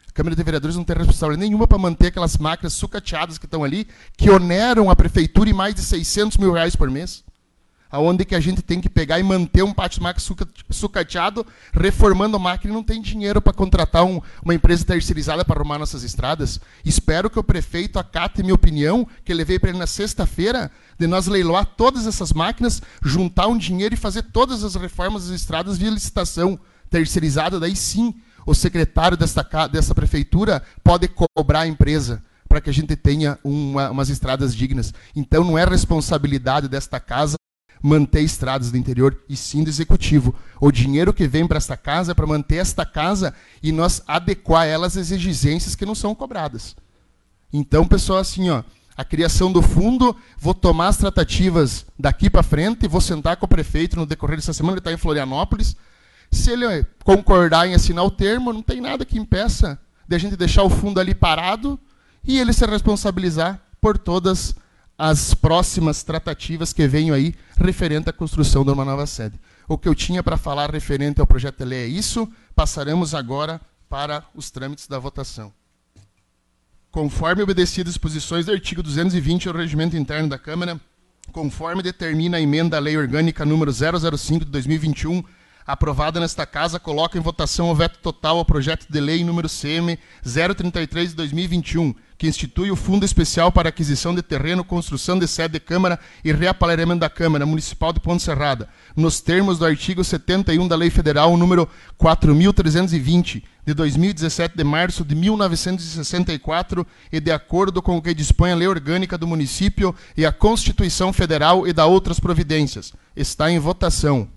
B: A Câmara de Vereadores não tem responsabilidade nenhuma para manter aquelas máquinas sucateadas que estão ali, que oneram a prefeitura em mais de 600 mil reais por mês aonde que a gente tem que pegar e manter um pátio máquina sucateado, reformando a máquina e não tem dinheiro para contratar um, uma empresa terceirizada para arrumar nossas estradas. Espero que o prefeito acate minha opinião, que eu levei para ele na sexta-feira, de nós leiloar todas essas máquinas, juntar um dinheiro e fazer todas as reformas das estradas via licitação terceirizada, daí sim o secretário dessa prefeitura pode cobrar a empresa para que a gente tenha uma, umas estradas dignas. Então não é responsabilidade desta casa manter estradas do interior e sim do executivo. O dinheiro que vem para esta casa é para manter esta casa e nós adequar elas às exigências que não são cobradas. Então, pessoal, assim, ó, a criação do fundo, vou tomar as tratativas daqui para frente, vou sentar com o prefeito no decorrer dessa semana, ele está em Florianópolis. Se ele concordar em assinar o termo, não tem nada que impeça de a gente deixar o fundo ali parado e ele se responsabilizar por todas as as próximas tratativas que venham aí referente à construção de uma nova sede. O que eu tinha para falar referente ao projeto de lei é isso. Passaremos agora para os trâmites da votação. Conforme obedecidas as disposições do artigo 220 do Regimento Interno da Câmara, conforme determina a emenda à Lei Orgânica número 005 de 2021, aprovada nesta casa, coloca em votação o veto total ao projeto de lei número CM 033 de 2021, que institui o Fundo Especial para Aquisição de Terreno, Construção de Sede de Câmara e Reapalairamento da Câmara Municipal de Ponte Serrada, nos termos do artigo 71 da Lei Federal número 4.320, de 2017 de março de 1964 e de acordo com o que dispõe a Lei Orgânica do Município e a Constituição Federal e da outras providências. Está em votação.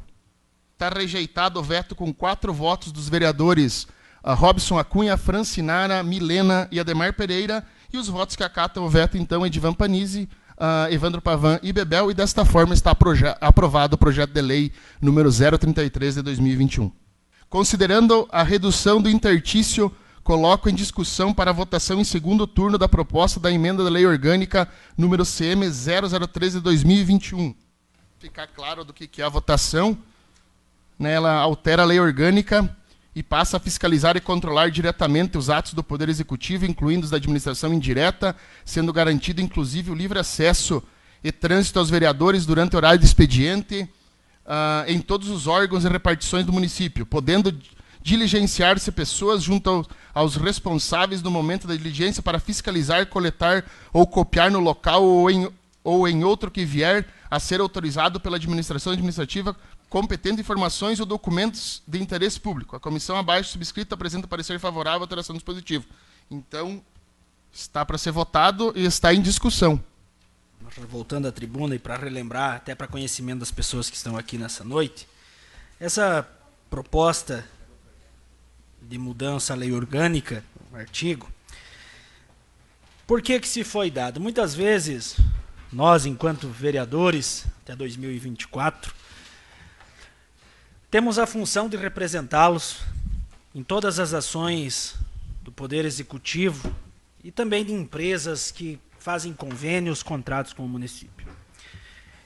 B: Está rejeitado o veto com quatro votos dos vereadores a Robson Acunha, Francinara, Milena e Ademar Pereira, e os votos que acatam o veto, então, é de Ivan Panizzi, uh, Evandro Pavan e Bebel, e desta forma está aprovado o projeto de lei número 033 de 2021. Considerando a redução do intertício, coloco em discussão para votação em segundo turno da proposta da emenda da lei orgânica número CM 003 de 2021. Ficar claro do que é a votação. Né, ela altera a lei orgânica e passa a fiscalizar e controlar diretamente os atos do Poder Executivo, incluindo os da administração indireta, sendo garantido inclusive o livre acesso e trânsito aos vereadores durante o horário de expediente uh, em todos os órgãos e repartições do município, podendo diligenciar-se pessoas junto aos, aos responsáveis no momento da diligência para fiscalizar, coletar ou copiar no local ou em, ou em outro que vier a ser autorizado pela administração administrativa competente informações ou documentos de interesse público. A comissão abaixo subscrita apresenta parecer favorável à alteração do dispositivo. Então, está para ser votado e está em discussão.
H: Voltando à tribuna e para relembrar, até para conhecimento das pessoas que estão aqui nessa noite, essa proposta de mudança à lei orgânica, o artigo, por que, que se foi dado? Muitas vezes, nós, enquanto vereadores, até 2024, temos a função de representá-los em todas as ações do Poder Executivo e também de empresas que fazem convênios, contratos com o município.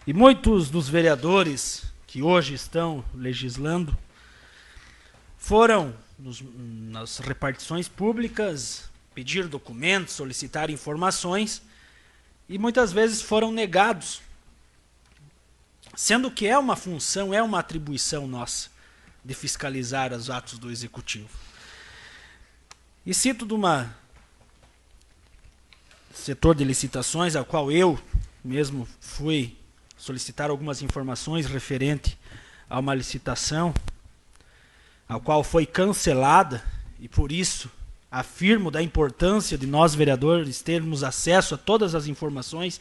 H: E muitos dos vereadores que hoje estão legislando foram nos, nas repartições públicas pedir documentos, solicitar informações e muitas vezes foram negados Sendo que é uma função, é uma atribuição nossa de fiscalizar os atos do executivo. E cito de uma setor de licitações, ao qual eu mesmo fui solicitar algumas informações referente a uma licitação, a qual foi cancelada, e por isso afirmo da importância de nós vereadores termos acesso a todas as informações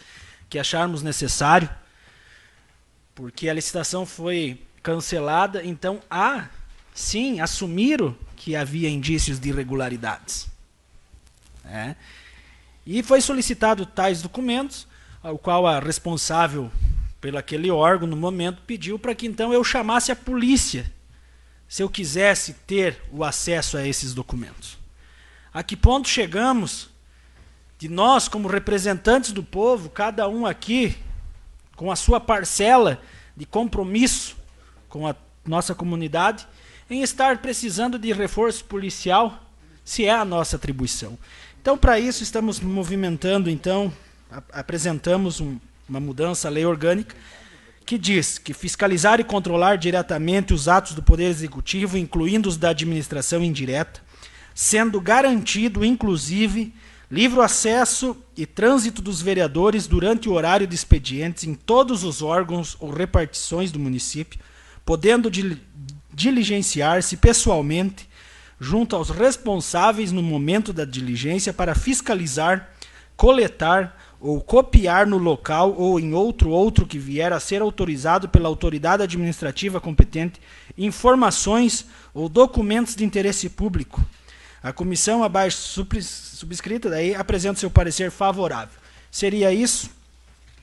H: que acharmos necessário porque a licitação foi cancelada, então há, sim, assumiram que havia indícios de irregularidades. É. E foi solicitado tais documentos, ao qual a responsável pelo aquele órgão, no momento, pediu para que então eu chamasse a polícia, se eu quisesse ter o acesso a esses documentos. A que ponto chegamos de nós, como representantes do povo, cada um aqui com a sua parcela de compromisso com a nossa comunidade, em estar precisando de reforço policial, se é a nossa atribuição. Então, para isso, estamos movimentando, então, apresentamos um, uma mudança à lei orgânica que diz que fiscalizar e controlar diretamente os atos do Poder Executivo, incluindo os da administração indireta, sendo garantido, inclusive, livre acesso e trânsito dos vereadores durante o horário de expedientes em todos os órgãos ou repartições do município, podendo diligenciar-se pessoalmente junto aos responsáveis no momento da diligência para fiscalizar, coletar ou copiar no local ou em outro outro que vier a ser autorizado pela autoridade administrativa competente informações ou documentos de interesse público a comissão abaixo subscrita daí apresenta seu parecer favorável. Seria isso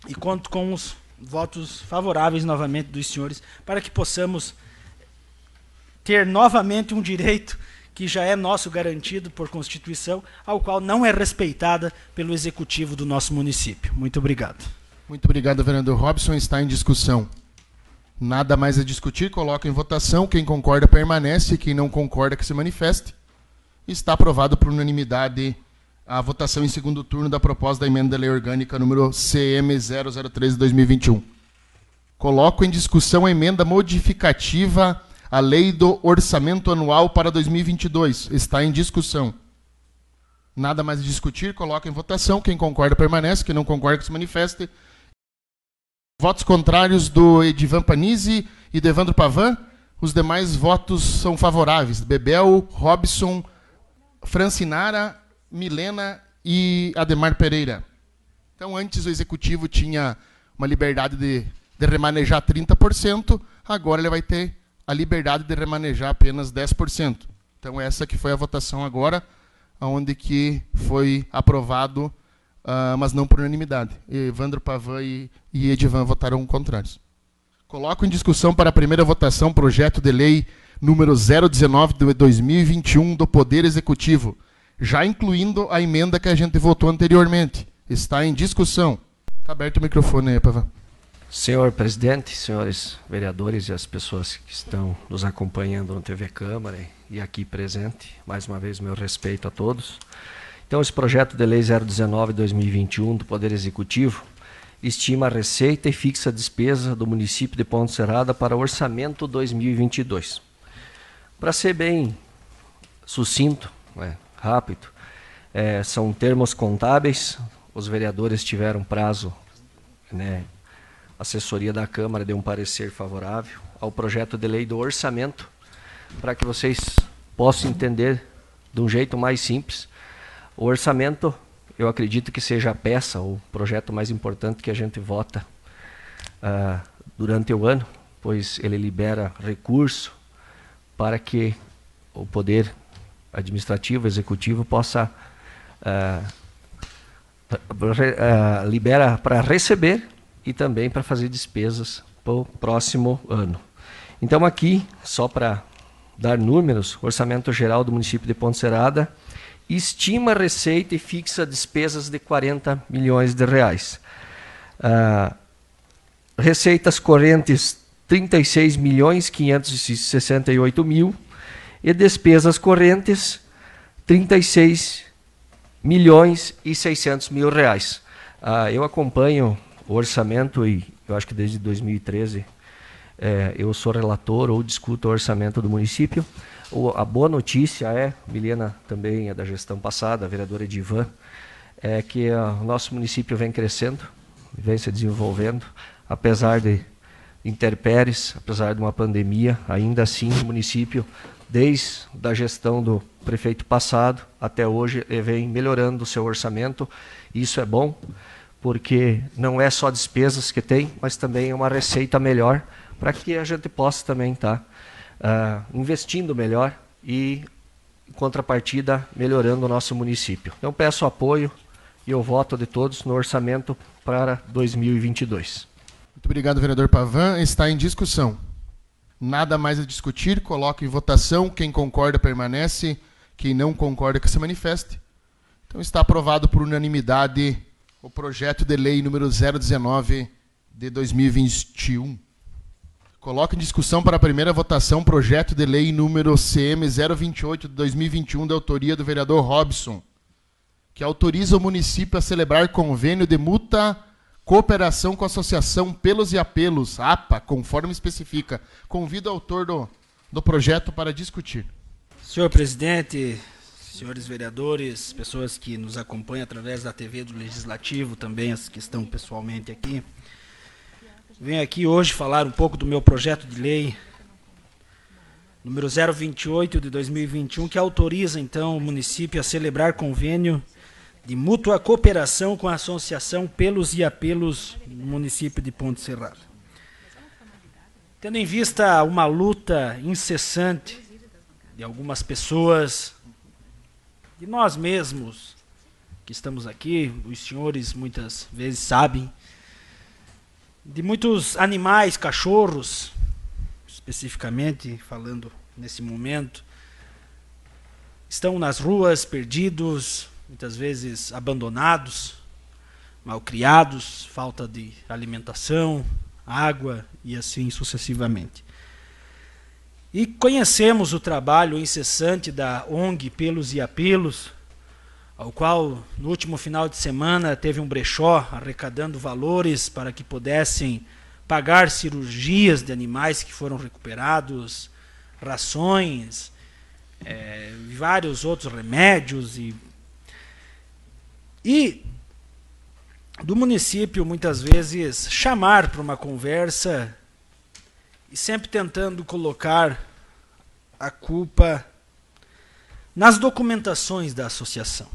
H: e conto com os votos favoráveis novamente dos senhores para que possamos ter novamente um direito que já é nosso garantido por Constituição, ao qual não é respeitada pelo executivo do nosso município. Muito obrigado.
B: Muito obrigado, vereador Robson. Está em discussão. Nada mais a discutir, coloca em votação. Quem concorda permanece, quem não concorda que se manifeste. Está aprovado por unanimidade a votação em segundo turno da proposta da emenda da lei orgânica número CM 003 de 2021. Coloco em discussão a emenda modificativa à lei do orçamento anual para 2022. Está em discussão. Nada mais a discutir, coloca em votação. Quem concorda permanece, quem não concorda que se manifeste. Votos contrários do Edivan Panizzi e do Evandro Pavan. Os demais votos são favoráveis. Bebel, Robson, Francinara, Milena e Ademar Pereira. Então, antes o executivo tinha uma liberdade de, de remanejar 30%, agora ele vai ter a liberdade de remanejar apenas 10%. Então, essa que foi a votação agora onde que foi aprovado, uh, mas não por unanimidade. Evandro Pavan e, e Edivan votaram contrários. Coloco em discussão para a primeira votação projeto de lei número 019 de 2021 do Poder Executivo, já incluindo a emenda que a gente votou anteriormente. Está em discussão. Está aberto o microfone aí, Pavan.
F: Senhor presidente, senhores vereadores e as pessoas que estão nos acompanhando no TV Câmara e aqui presente, mais uma vez meu respeito a todos. Então, esse projeto de lei 019/2021 do Poder Executivo estima a receita e fixa a despesa do município de Ponte Serrada para o orçamento 2022. Para ser bem sucinto, né, rápido, é, são termos contábeis. Os vereadores tiveram prazo né, assessoria da Câmara deu um parecer favorável ao projeto de lei do orçamento, para que vocês possam entender de um jeito mais simples. O orçamento, eu acredito que seja a peça, o projeto mais importante que a gente vota uh, durante o ano, pois ele libera recurso para que o poder administrativo, executivo possa uh, uh, libera para receber e também para fazer despesas para o próximo ano. Então aqui, só para dar números, o Orçamento Geral do município de Ponte Serada estima receita e fixa despesas de 40 milhões de reais. Uh, receitas correntes 36 milhões 568 mil e despesas correntes 36 milhões e 600 mil reais. Uh, eu acompanho o orçamento, e eu acho que desde 2013 é, eu sou relator ou discuto o orçamento do município. O, a boa notícia é, Milena também é da gestão passada, a vereadora Edivan, é que o nosso município vem crescendo, vem se desenvolvendo, apesar de interpéries, apesar de uma pandemia, ainda assim o município, desde a gestão do prefeito passado até hoje, vem melhorando o seu orçamento. Isso é bom porque não é só despesas que tem, mas também é uma receita melhor para que a gente possa também estar tá, uh, investindo melhor e, em contrapartida, melhorando o nosso município. Então, peço apoio e o voto de todos no orçamento para 2022.
B: Muito obrigado, vereador Pavan. Está em discussão. Nada mais a discutir. Coloque em votação. Quem concorda permanece. Quem não concorda que se manifeste. Então está aprovado por unanimidade o projeto de lei número 019 de 2021. Coloco em discussão para a primeira votação projeto de lei número CM 028 de 2021 da autoria do vereador Robson, que autoriza o município a celebrar convênio de multa cooperação com a Associação Pelos e Apelos, APA, conforme especifica. Convido o autor do, do projeto para discutir.
H: Senhor presidente, senhores vereadores, pessoas que nos acompanham através da TV do Legislativo, também as que estão pessoalmente aqui. Venho aqui hoje falar um pouco do meu projeto de lei número 028 de 2021, que autoriza então o município a celebrar convênio de mútua cooperação com a Associação Pelos e Apelos no município de Ponte Serrada. Tendo em vista uma luta incessante de algumas pessoas de nós mesmos que estamos aqui, os senhores muitas vezes sabem, de muitos animais, cachorros, especificamente falando nesse momento, estão nas ruas perdidos, muitas vezes abandonados, malcriados, falta de alimentação, água e assim sucessivamente. E conhecemos o trabalho incessante da ONG Pelos e Apelos, ao qual no último final de semana teve um brechó arrecadando valores para que pudessem pagar cirurgias de animais que foram recuperados, rações, é, vários outros remédios e E do município, muitas vezes, chamar para uma conversa e sempre tentando colocar a culpa nas documentações da associação.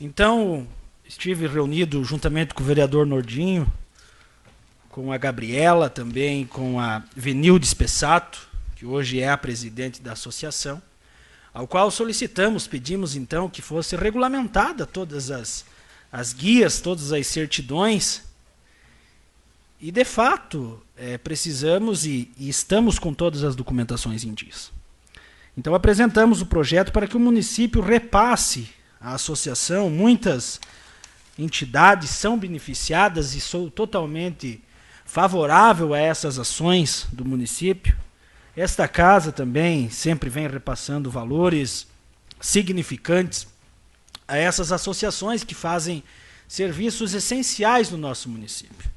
H: Então, estive reunido juntamente com o vereador Nordinho, com a Gabriela, também com a Venilde Spessato, que hoje é a presidente da associação, ao qual solicitamos, pedimos então que fosse regulamentada todas as, as guias, todas as certidões. E de fato, é, precisamos e, e estamos com todas as documentações em dias. Então apresentamos o projeto para que o município repasse à associação. Muitas entidades são beneficiadas e sou totalmente favorável a essas ações do município. Esta casa também sempre vem repassando valores significantes a essas associações que fazem serviços essenciais no nosso município.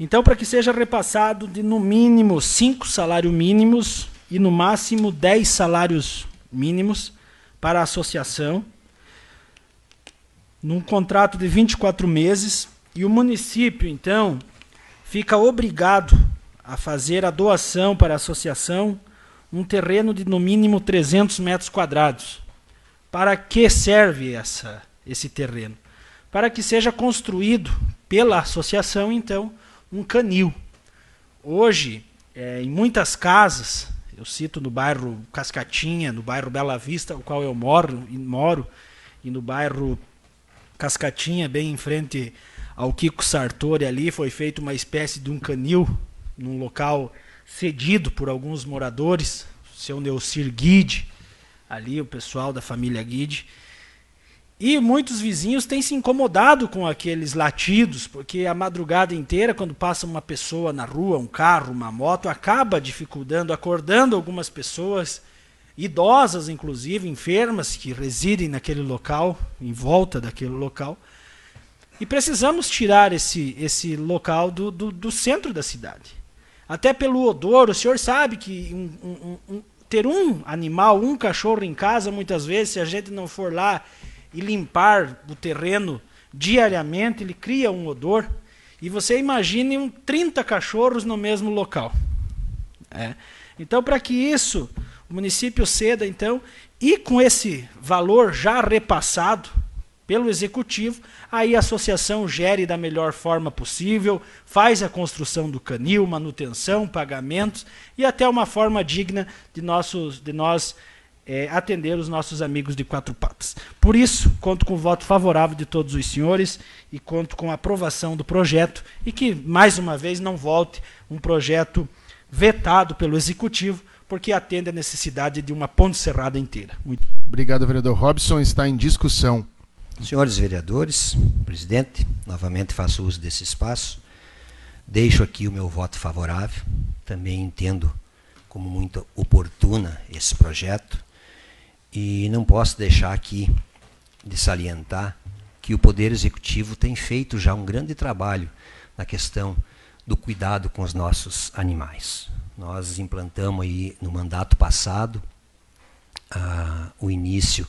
H: Então, para que seja repassado de no mínimo cinco salários mínimos e no máximo 10 salários mínimos para a associação, num contrato de 24 meses, e o município, então, fica obrigado a fazer a doação para a associação um terreno de no mínimo 300 metros quadrados. Para que serve essa, esse terreno? Para que seja construído pela associação, então, um canil. Hoje, é, em muitas casas, eu cito no bairro Cascatinha, no bairro Bela Vista, o qual eu moro, moro, e no bairro Cascatinha, bem em frente ao Kiko Sartori ali, foi feita uma espécie de um canil num local cedido por alguns moradores, seu Neucir Guide, ali o pessoal da família Guide. E muitos vizinhos têm se incomodado com aqueles latidos, porque a madrugada inteira, quando passa uma pessoa na rua, um carro, uma moto, acaba dificultando, acordando algumas pessoas, idosas inclusive, enfermas, que residem naquele local, em volta daquele local. E precisamos tirar esse, esse local do, do, do centro da cidade. Até pelo odor, o senhor sabe que um, um, um, ter um animal, um cachorro em casa, muitas vezes, se a gente não for lá e limpar o terreno diariamente, ele cria um odor. E você imagine um 30 cachorros no mesmo local. É. Então, para que isso, o município ceda, então, e com esse valor já repassado pelo executivo, aí a associação gere da melhor forma possível, faz a construção do canil, manutenção, pagamentos e até uma forma digna de, nossos, de nós é, atender os nossos amigos de quatro patas. Por isso, conto com o voto favorável de todos os senhores e conto com a aprovação do projeto e que, mais uma vez, não volte um projeto vetado pelo Executivo, porque atende a necessidade de uma ponte cerrada inteira.
B: Muito. Obrigado, vereador Robson. Está em discussão.
C: Senhores vereadores, presidente, novamente faço uso desse espaço. Deixo aqui o meu voto favorável. Também entendo como muito oportuna esse projeto e não posso deixar aqui de salientar que o Poder Executivo tem feito já um grande trabalho na questão do cuidado com os nossos animais. Nós implantamos aí no mandato passado o início,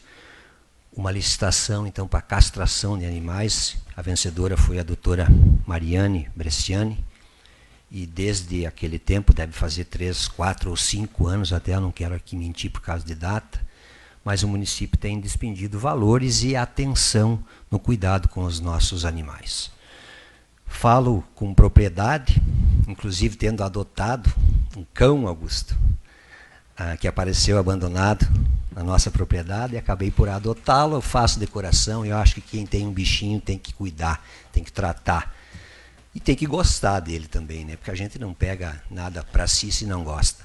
C: uma licitação então para castração de animais. A vencedora foi a doutora Mariane Bresciani. E desde aquele tempo, deve fazer três, quatro ou cinco anos, até eu não quero aqui mentir por causa de data, mas o município tem despendido valores e atenção no cuidado com os nossos animais. Falo com propriedade, inclusive tendo adotado um cão, Augusto, ah, que apareceu abandonado na nossa propriedade e acabei por adotá-lo. Eu faço decoração e eu acho que quem tem um bichinho tem que cuidar, tem que tratar. E tem que gostar dele também, né? porque a gente não pega nada para si se não gosta.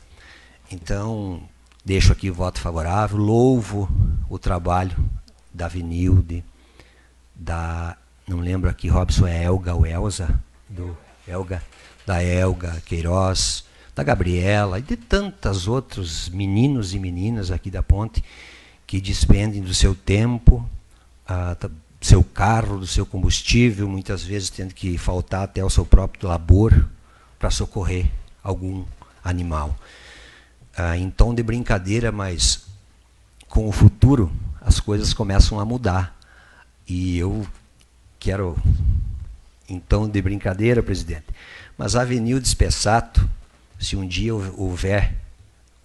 C: Então, Deixo aqui o voto favorável, louvo o trabalho da Vinilde, da. Não lembro aqui, Robson é Elga ou Elza, do Elga, da Elga Queiroz, da Gabriela e de tantos outros meninos e meninas aqui da ponte que despendem do seu tempo, do seu carro, do seu combustível, muitas vezes tendo que faltar até o seu próprio labor para socorrer algum animal ah, em tom de brincadeira, mas com o futuro as coisas começam a mudar. E eu quero, em tom de brincadeira, presidente, mas a Avenida Espessato, se um dia houver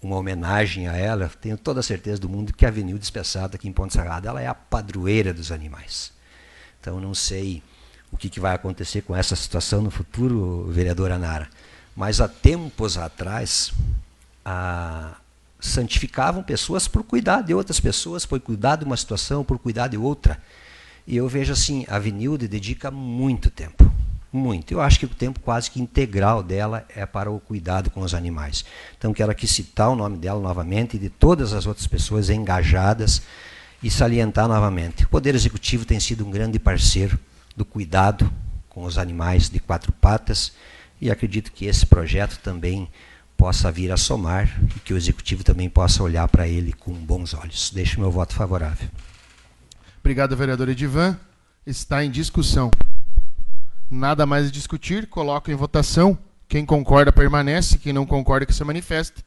C: uma homenagem a ela, tenho toda a certeza do mundo que a Avenida Espessato aqui em Ponte Serrada, ela é a padroeira dos animais. Então não sei o que, vai acontecer com essa situação no futuro, vereadora Nara. Mas há tempos atrás, a, santificavam pessoas por cuidar de outras pessoas, por cuidar de uma situação, por cuidar de outra. E eu vejo assim, a Vinilde dedica muito tempo, muito. Eu acho que o tempo quase que integral dela é para o cuidado com os animais. Então quero aqui citar o nome dela novamente e de todas as outras pessoas engajadas e salientar novamente. O Poder Executivo tem sido um grande parceiro do cuidado com os animais de quatro patas e acredito que esse projeto também possa vir a somar e que o executivo também possa olhar para ele com bons olhos. Deixo meu voto favorável.
B: Obrigado, vereador Edivan. Está em discussão. Nada mais a discutir, coloco em votação. Quem concorda permanece, quem não concorda que se manifeste.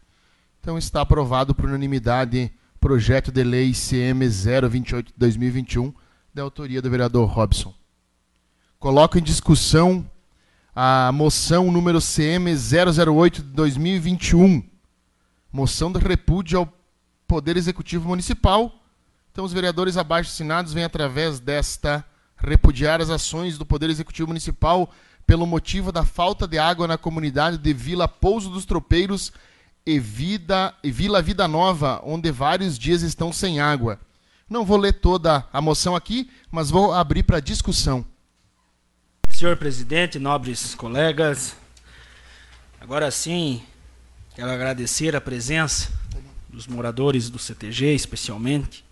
B: Então está aprovado por unanimidade projeto de lei CM 028/2021, da autoria do vereador Robson. Coloco em discussão a moção número CM 008 de 2021, moção de repúdio ao Poder Executivo Municipal. Então, os vereadores abaixo assinados vêm, através desta, repudiar as ações do Poder Executivo Municipal pelo motivo da falta de água na comunidade de Vila Pouso dos Tropeiros e, Vida, e Vila Vida Nova, onde vários dias estão sem água. Não vou ler toda a moção aqui, mas vou abrir para discussão.
H: Senhor presidente, nobres colegas, agora sim quero agradecer a presença dos moradores do CTG, especialmente,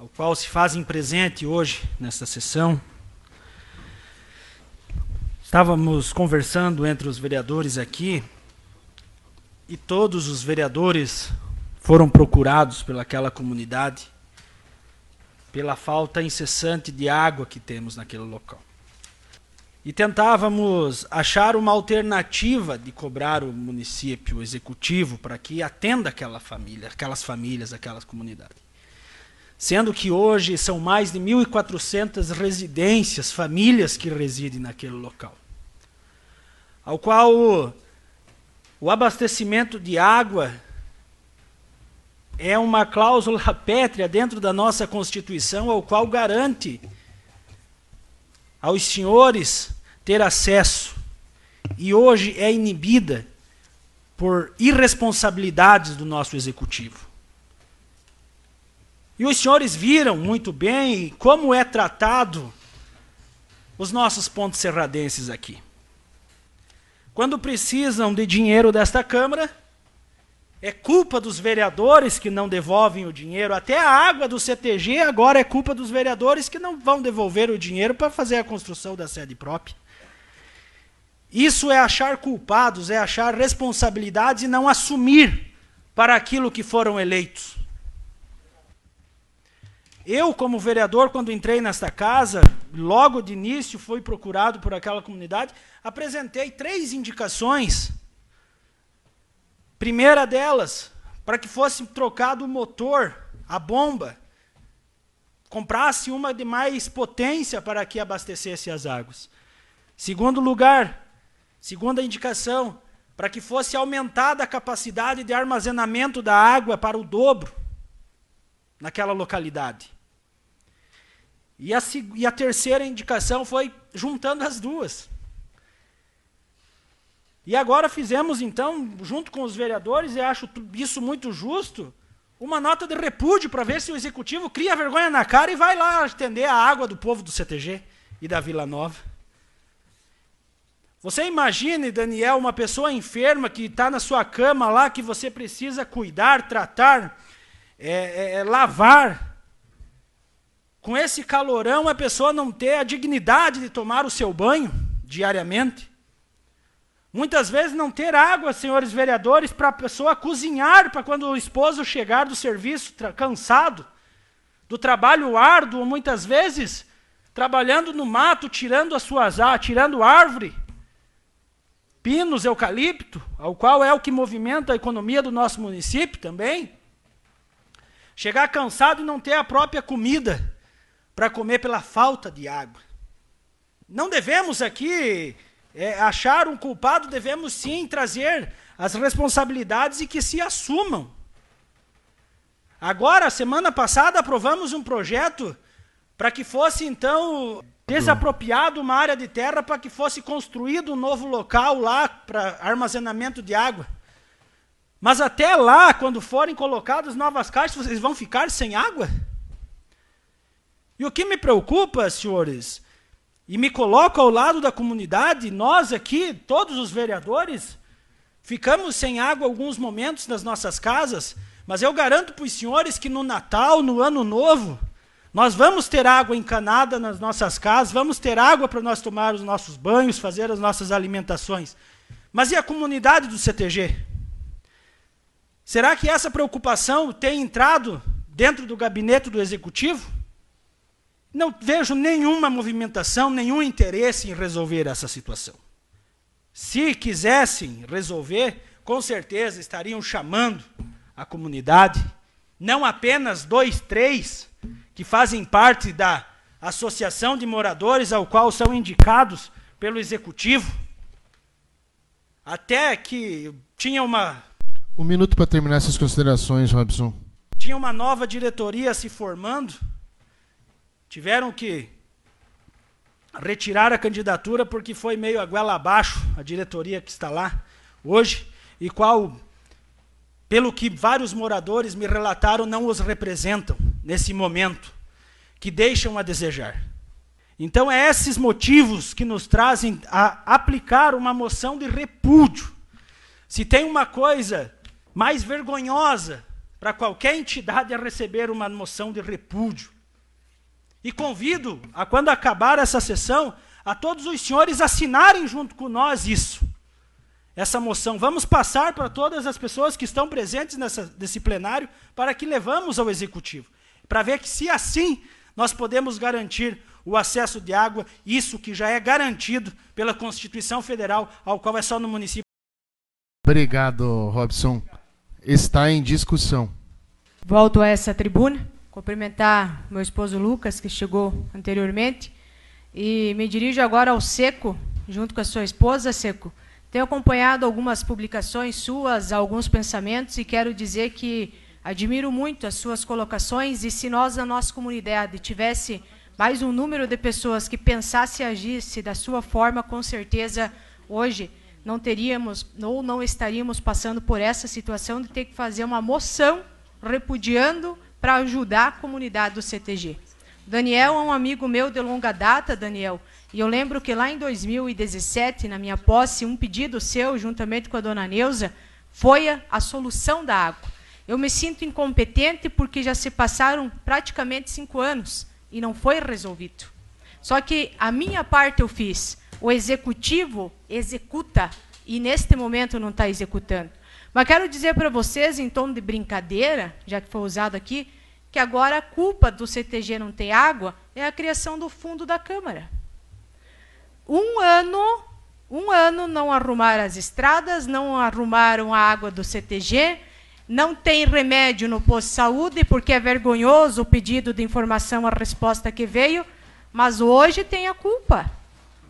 H: ao qual se fazem presente hoje nesta sessão. Estávamos conversando entre os vereadores aqui e todos os vereadores foram procurados pelaquela comunidade pela falta incessante de água que temos naquele local e tentávamos achar uma alternativa de cobrar o município, o executivo, para que atenda aquela família, aquelas famílias, aquelas comunidades. Sendo que hoje são mais de 1.400 residências, famílias que residem naquele local. Ao qual o, abastecimento de água é uma cláusula *laughs* pétrea dentro da nossa Constituição, ao qual garante aos senhores ter acesso e hoje é inibida por irresponsabilidades do nosso executivo. E os senhores viram muito bem como é tratado os nossos pontos serradenses aqui. Quando precisam de dinheiro desta Câmara, é culpa dos vereadores que não devolvem o dinheiro. Até a água do CTG agora é culpa dos vereadores que não vão devolver o dinheiro para fazer a construção da sede própria. Isso é achar culpados, é achar responsabilidades e não assumir para aquilo que foram eleitos. Eu, como vereador, quando entrei nesta casa, logo de início fui procurado por aquela comunidade, apresentei três indicações Primeira delas, para que fosse trocado o motor, a bomba, comprasse uma de mais potência para que abastecesse as águas. Segundo lugar, segunda indicação, para que fosse aumentada a capacidade de armazenamento da água para o dobro naquela localidade. E a, e a terceira indicação foi juntando as duas. E agora fizemos, então, junto com os vereadores, e acho isso muito justo, uma nota de repúdio para ver se o executivo cria vergonha na cara e vai lá atender a água do povo do CTG e da Vila Nova. Você imagine, Daniel, uma pessoa enferma que está na sua cama lá, que você precisa cuidar, tratar, é, é, é, lavar. Com esse calorão, a pessoa não ter a dignidade de tomar o seu banho diariamente. Muitas vezes não ter água, senhores vereadores, para a pessoa cozinhar para quando o esposo chegar do serviço cansado, do trabalho árduo, muitas vezes trabalhando no mato, tirando as suas tirando árvore, pinos, eucalipto, ao qual é o que movimenta a economia do nosso município também. Chegar cansado e não ter a própria comida para comer pela falta de água. Não devemos aqui é, achar um culpado, devemos sim trazer as responsabilidades e que se assumam. Agora, semana passada, aprovamos um projeto para que fosse, então, desapropriado uma área de terra para que fosse construído um novo local lá para armazenamento de água. Mas até lá, quando forem colocadas novas caixas, vocês vão ficar sem água? E o que me preocupa, senhores, e me coloco ao lado da comunidade, nós aqui, todos os vereadores, ficamos sem água alguns momentos nas nossas casas, mas eu garanto para os senhores que no Natal, no Ano Novo, nós vamos ter água encanada nas nossas casas, vamos ter água para nós tomar os nossos banhos, fazer as nossas alimentações. Mas e a comunidade do CTG? Será que essa preocupação tem entrado dentro do gabinete do executivo? Não vejo nenhuma movimentação, nenhum interesse em resolver essa situação. Se quisessem resolver, com certeza estariam chamando a comunidade, não apenas dois, três, que fazem parte da associação de moradores ao qual são indicados pelo executivo. Até que tinha uma.
B: Um minuto para terminar essas considerações, Robson.
H: Tinha uma nova diretoria se formando. Tiveram que retirar a candidatura porque foi meio a goela abaixo a diretoria que está lá hoje, e qual pelo que vários moradores me relataram, não os representam nesse momento, que deixam a desejar. Então, é esses motivos que nos trazem a aplicar uma moção de repúdio. Se tem uma coisa mais vergonhosa para qualquer entidade é receber uma moção de repúdio. E convido a, quando acabar essa sessão, a todos os senhores assinarem junto com nós isso essa moção. Vamos passar para todas as pessoas que estão presentes nessa, nesse plenário para que levamos ao executivo, para ver que se assim nós podemos garantir o acesso de água, isso que já é garantido pela Constituição Federal, ao qual é só no município.
B: Obrigado, Robson. Está em discussão.
D: Volto a essa tribuna, cumprimentar meu esposo Lucas, que chegou anteriormente, e me dirijo agora ao Seco, junto com a sua esposa, Seco, tenho acompanhado algumas publicações suas, alguns pensamentos, e quero dizer que admiro muito as suas colocações. E se nós, na nossa comunidade, tivesse mais um número de pessoas que pensasse e agisse da sua forma, com certeza hoje não teríamos ou não estaríamos passando por essa situação de ter que fazer uma moção repudiando para ajudar a comunidade do CTG. Daniel é um amigo meu de longa data, Daniel, e eu lembro que lá em 2017, na minha posse, um pedido seu, juntamente com a dona Neuza, foi a, a solução da água. Eu me sinto incompetente porque já se passaram praticamente cinco anos e não foi resolvido. Só que a minha parte eu fiz. O executivo executa e neste momento não está executando. Mas quero dizer para vocês, em tom de brincadeira, já que foi usado aqui, que agora a culpa do CTG não ter água é a criação do fundo da Câmara um ano, um ano não arrumaram as estradas, não arrumaram a água do CTG, não tem remédio no posto de saúde, porque é vergonhoso o pedido de informação, a resposta que veio, mas hoje tem a culpa.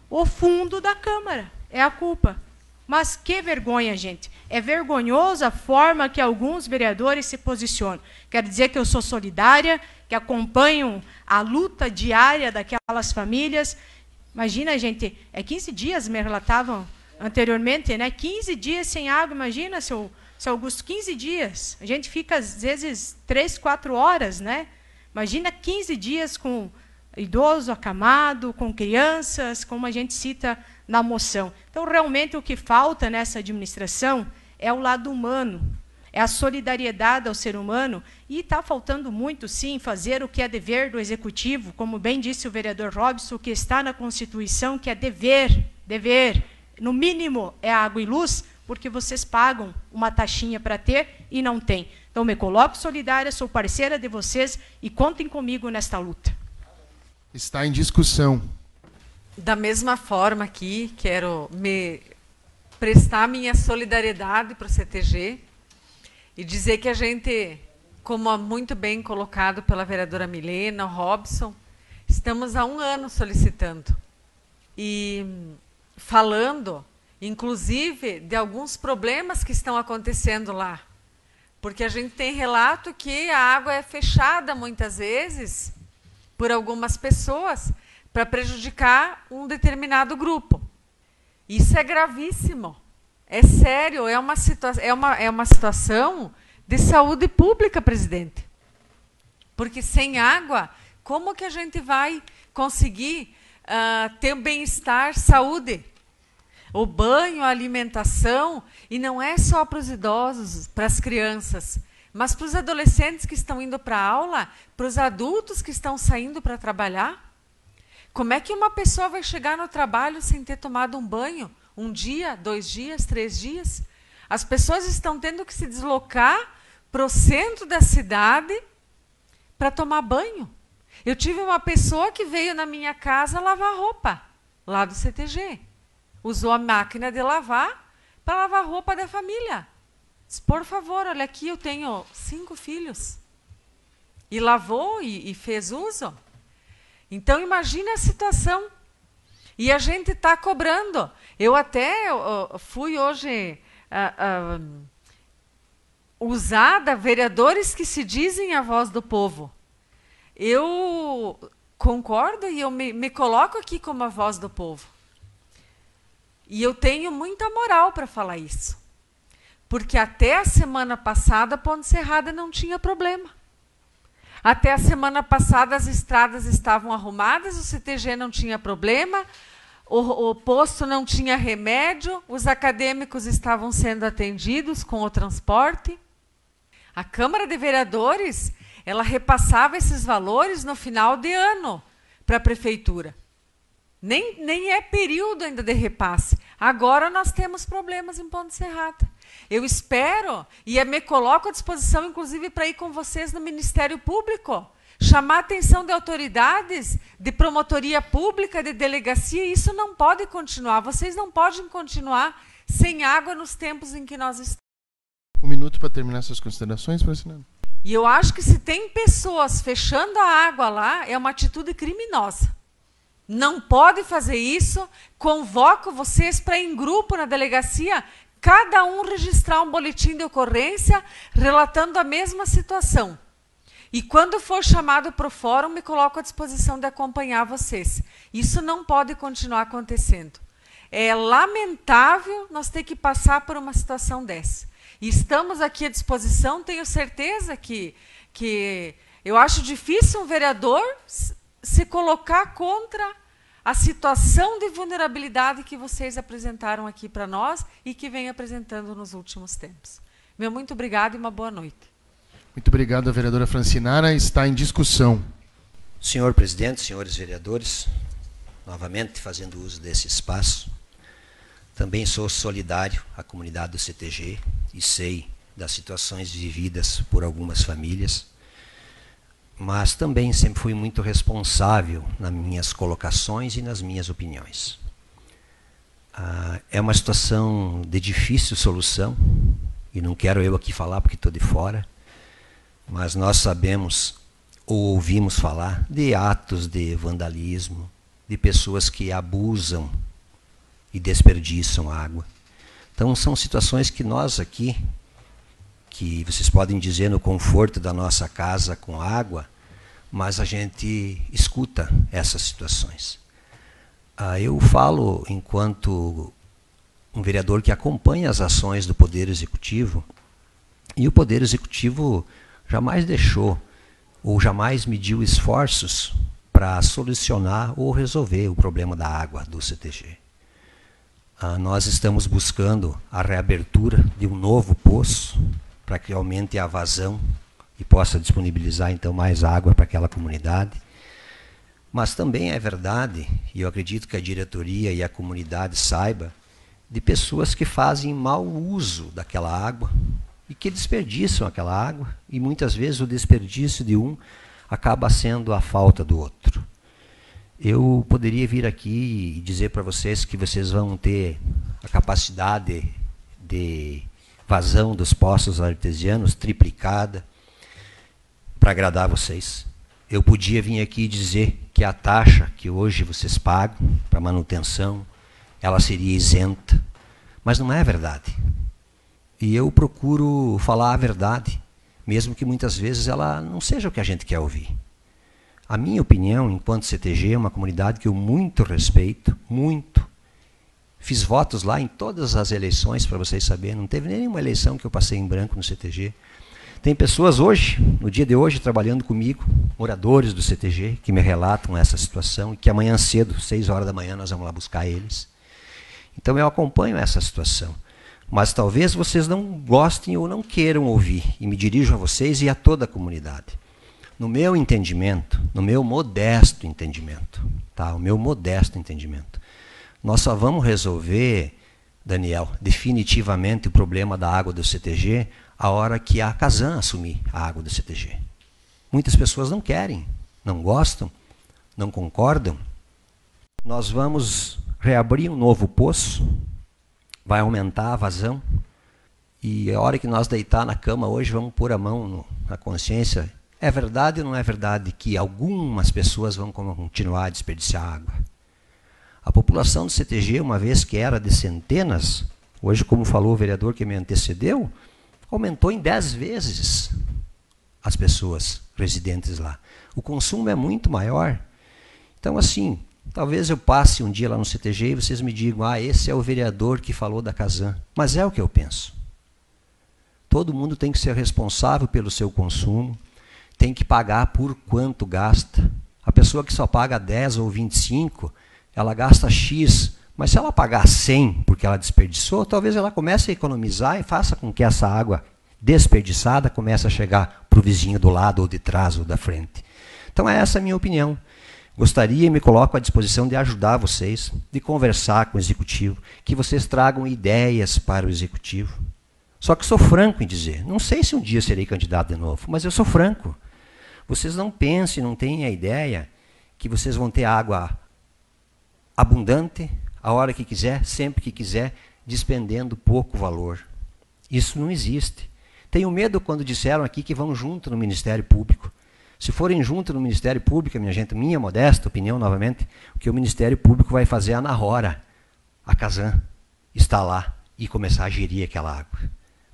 D: O fundo da Câmara é a culpa. Mas que vergonha, gente. É vergonhosa a forma que alguns vereadores se posicionam. Quero dizer que eu sou solidária, que acompanho a luta diária daquelas famílias, Imagina, gente, é 15 dias, me relatavam anteriormente, né? 15 dias sem água, imagina, seu, seu Augusto, 15 dias. A gente fica, às vezes, 3, 4 horas, né? Imagina 15 dias com idoso acamado, com crianças, como a gente cita na moção. Então, realmente, o que falta nessa administração é o lado humano, é a solidariedade ao ser humano, e está faltando muito, sim, fazer o que é dever do Executivo, como bem disse o vereador Robson, que está na Constituição, que é dever, dever, no mínimo é água e luz, porque vocês pagam uma taxinha para ter e não tem. Então, me coloco solidária, sou parceira de vocês e contem comigo nesta luta.
B: Está em discussão.
G: Da mesma forma aqui, quero me prestar minha solidariedade para o CTG, e dizer que a gente, como muito bem colocado pela vereadora Milena, Robson, Estamos há um ano solicitando e falando, inclusive, de alguns problemas que estão acontecendo lá. Porque a gente tem relato que a água é fechada muitas vezes por algumas pessoas para prejudicar um determinado grupo. Isso é gravíssimo. É sério, é uma, é uma, é uma situação de saúde pública, presidente. Porque sem água, como que a gente vai conseguir uh, ter bem-estar, saúde? O banho, a alimentação, e não é só para os idosos, para as crianças, mas para os adolescentes que estão indo para a aula, para os adultos que estão saindo para trabalhar. Como é que uma pessoa vai chegar no trabalho sem ter tomado um banho? Um dia, dois dias, três dias? As pessoas estão tendo que se deslocar para o centro da cidade para tomar banho. Eu tive uma pessoa que veio na minha casa lavar roupa, lá do CTG usou a máquina de lavar para lavar roupa da família. Diz, por favor, olha aqui, eu tenho cinco filhos. E lavou e, e fez uso. Então, imagine a situação. E a gente está cobrando. Eu até fui hoje uh, uh, usada vereadores que se dizem a voz do povo. Eu concordo e eu me, me coloco aqui como a voz do povo. E eu tenho muita moral para falar isso. Porque até a semana passada, Ponte Serrada não tinha problema. Até a semana passada, as estradas estavam arrumadas, o CTG não tinha problema, o, o posto não tinha remédio, os acadêmicos estavam sendo atendidos com o transporte. A Câmara de Vereadores, ela repassava esses valores no final de ano para a prefeitura. Nem, nem é período ainda de repasse. Agora nós temos problemas em Ponte Serrata. Eu espero e me coloco à disposição, inclusive, para ir com vocês no Ministério Público. Chamar a atenção de autoridades, de promotoria pública, de delegacia. Isso não pode continuar. Vocês não podem continuar sem água nos tempos em que nós estamos.
B: Um minuto para terminar suas considerações, Francinano.
G: E eu acho que se tem pessoas fechando a água lá, é uma atitude criminosa não pode fazer isso. Convoco vocês para, em grupo na delegacia, cada um registrar um boletim de ocorrência relatando a mesma situação. E quando for chamado para o fórum, me coloco à disposição de acompanhar vocês. Isso não pode continuar acontecendo. É lamentável nós ter que passar por uma situação dessa. E estamos aqui à disposição, tenho certeza que, que eu acho difícil um vereador se colocar contra a situação de vulnerabilidade que vocês apresentaram aqui para nós e que vem apresentando nos últimos tempos. Meu muito obrigado e uma boa noite.
B: Muito obrigado, vereadora Francinara. Está em discussão.
C: Senhor presidente, senhores vereadores, novamente fazendo uso desse espaço, também sou solidário à comunidade do CTG e sei das situações vividas por algumas famílias mas também sempre fui muito responsável nas minhas colocações e nas minhas opiniões. Ah, é uma situação de difícil solução, e não quero eu aqui falar porque estou de fora, mas nós sabemos ou ouvimos falar de atos de vandalismo, de pessoas que abusam e desperdiçam água. Então são situações que nós aqui, que vocês podem dizer no conforto da nossa casa com água, mas a gente escuta essas situações. Ah, eu falo enquanto um vereador que acompanha as ações do Poder Executivo, e o Poder Executivo jamais deixou ou jamais mediu esforços para solucionar ou resolver o problema da água do CTG. Ah, nós estamos buscando a reabertura de um novo poço para que aumente a vazão e possa disponibilizar então mais água para aquela comunidade. Mas também é verdade, e eu acredito que a diretoria e a comunidade saiba, de pessoas que fazem mau uso daquela água e que desperdiçam aquela água, e muitas vezes o desperdício de um acaba sendo a falta do outro. Eu poderia vir aqui e dizer para vocês que vocês vão ter a capacidade de vazão dos poços artesianos triplicada, para agradar vocês. eu podia vir aqui dizer que a taxa que hoje vocês pagam para manutenção, ela seria isenta, mas não é verdade. E eu procuro falar a verdade, mesmo que muitas vezes ela não seja o que a gente quer ouvir. A minha opinião, enquanto CTG, é uma comunidade que eu muito respeito, muito. Fiz votos lá em todas as eleições, para vocês saberem. Não teve nenhuma eleição que eu passei em branco no CTG. Tem pessoas hoje, no dia de hoje, trabalhando comigo, moradores do CTG, que me relatam essa situação e que amanhã cedo, seis horas da manhã, nós vamos lá buscar eles. Então eu acompanho essa situação. Mas talvez vocês não gostem ou não queiram ouvir, e me dirijo a vocês e a toda a comunidade. No meu entendimento, no meu modesto entendimento, tá? O meu modesto entendimento. Nós só vamos resolver, Daniel, definitivamente o problema da água do CTG a hora que a Casan assumir a água do CTG. Muitas pessoas não querem, não gostam, não concordam. Nós vamos reabrir um novo poço, vai aumentar a vazão, e a hora que nós deitar na cama hoje, vamos pôr a mão no, na consciência. É verdade ou não é verdade que algumas pessoas vão continuar a desperdiciar água? A população do CTG, uma vez que era de centenas, hoje, como falou o vereador que me antecedeu, aumentou em 10 vezes as pessoas residentes lá. O consumo é muito maior. Então, assim, talvez eu passe um dia lá no CTG e vocês me digam: ah, esse é o vereador que falou da Casan. Mas é o que eu penso. Todo mundo tem que ser responsável pelo seu consumo, tem que pagar por quanto gasta. A pessoa que só paga 10 ou 25, ela gasta X mas se ela pagar 100 porque ela desperdiçou, talvez ela comece a economizar e faça com que essa água desperdiçada comece a chegar para o vizinho do lado ou de trás ou da frente. Então é essa a minha opinião. Gostaria e me coloco à disposição de ajudar vocês, de conversar com o executivo, que vocês tragam ideias para o executivo. Só que sou franco em dizer, não sei se um dia serei candidato de novo, mas eu sou franco. Vocês não pensem, não tenham a ideia que vocês vão ter água abundante, a hora que quiser, sempre que quiser, despendendo pouco valor. Isso não existe. Tenho medo quando disseram aqui que vão junto no Ministério Público. Se forem junto no Ministério Público, minha gente, minha modesta opinião novamente, o que o Ministério Público vai fazer é na hora a Casan está lá e começar a gerir aquela água.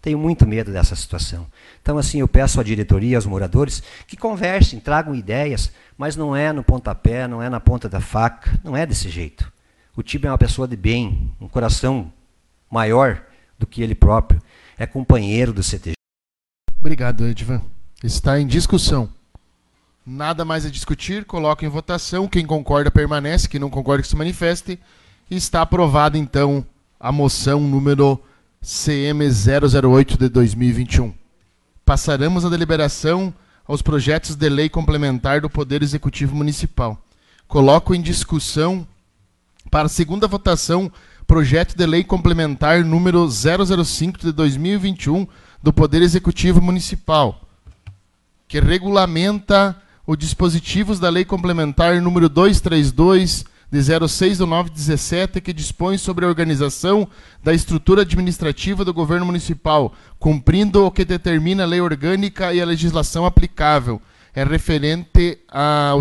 C: Tenho muito medo dessa situação. Então, assim, eu peço à diretoria, aos moradores, que conversem, tragam ideias, mas não é no pontapé, não é na ponta da faca, não é desse jeito. O Tibo é uma pessoa de bem, um coração maior do que ele próprio. É companheiro do CTG.
B: Obrigado, Edvan. Está em discussão. Nada mais a discutir, coloco em votação. Quem concorda permanece, quem não concorda que se manifeste. Está aprovada então a moção número CM008 de 2021. Passaremos a deliberação aos projetos de lei complementar do Poder Executivo Municipal. Coloco em discussão para segunda votação, projeto de lei complementar número 005 de 2021 do Poder Executivo Municipal, que regulamenta os dispositivos da lei complementar número 232 de 06 de 917, que dispõe sobre a organização da estrutura administrativa do governo municipal, cumprindo o que determina a lei orgânica e a legislação aplicável. É referente à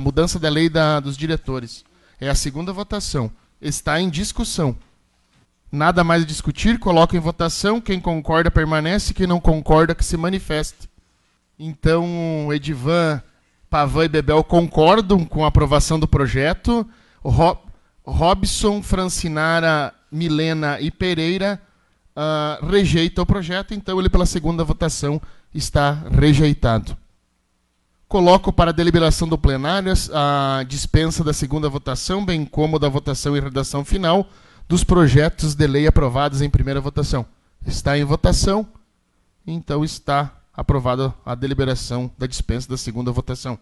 B: mudança da lei da, dos diretores. É a segunda votação. Está em discussão. Nada mais a discutir, coloco em votação. Quem concorda permanece, quem não concorda que se manifeste. Então, Edivan, Pavan e Bebel concordam com a aprovação do projeto. Rob, Robson, Francinara, Milena e Pereira uh, rejeita o projeto, então ele pela segunda votação está rejeitado. Coloco para deliberação do plenário a dispensa da segunda votação, bem como da votação e redação final dos projetos de lei aprovados em primeira votação. Está em votação, então está aprovada a deliberação da dispensa da segunda votação.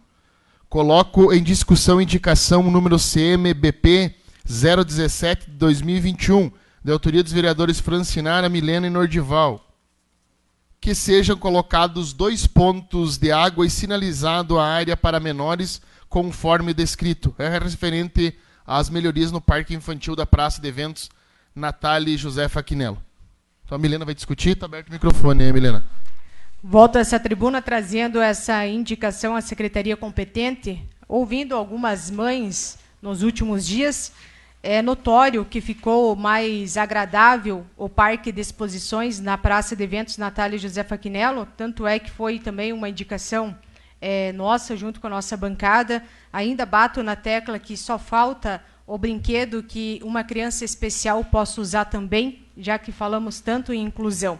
B: Coloco em discussão indicação número CMBP 017 de 2021, de autoria dos vereadores Francinara, Milena e Nordival que sejam colocados dois pontos de água e sinalizado a área para menores conforme descrito. É referente às melhorias no Parque Infantil da Praça de Eventos Natália e José Faquinello. Então a Milena vai discutir, está aberto o microfone, hein, Milena?
D: Volto a essa tribuna trazendo essa indicação à secretaria competente, ouvindo algumas mães nos últimos dias, é notório que ficou mais agradável o parque de exposições na Praça de Eventos Natália José Faquinello, tanto é que foi também uma indicação é, nossa, junto com a nossa bancada. Ainda bato na tecla que só falta o brinquedo que uma criança especial possa usar também, já que falamos tanto em inclusão.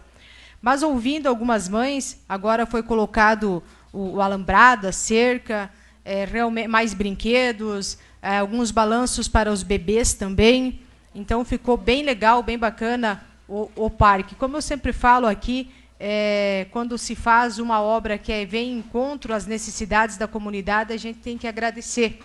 D: Mas ouvindo algumas mães, agora foi colocado o, o alambrado, a cerca, é, realmente, mais brinquedos, é, alguns balanços para os bebês também. Então ficou bem legal, bem bacana o, o parque. Como eu sempre falo aqui, é, quando se faz uma obra que é, vem em encontro às necessidades da comunidade, a gente tem que agradecer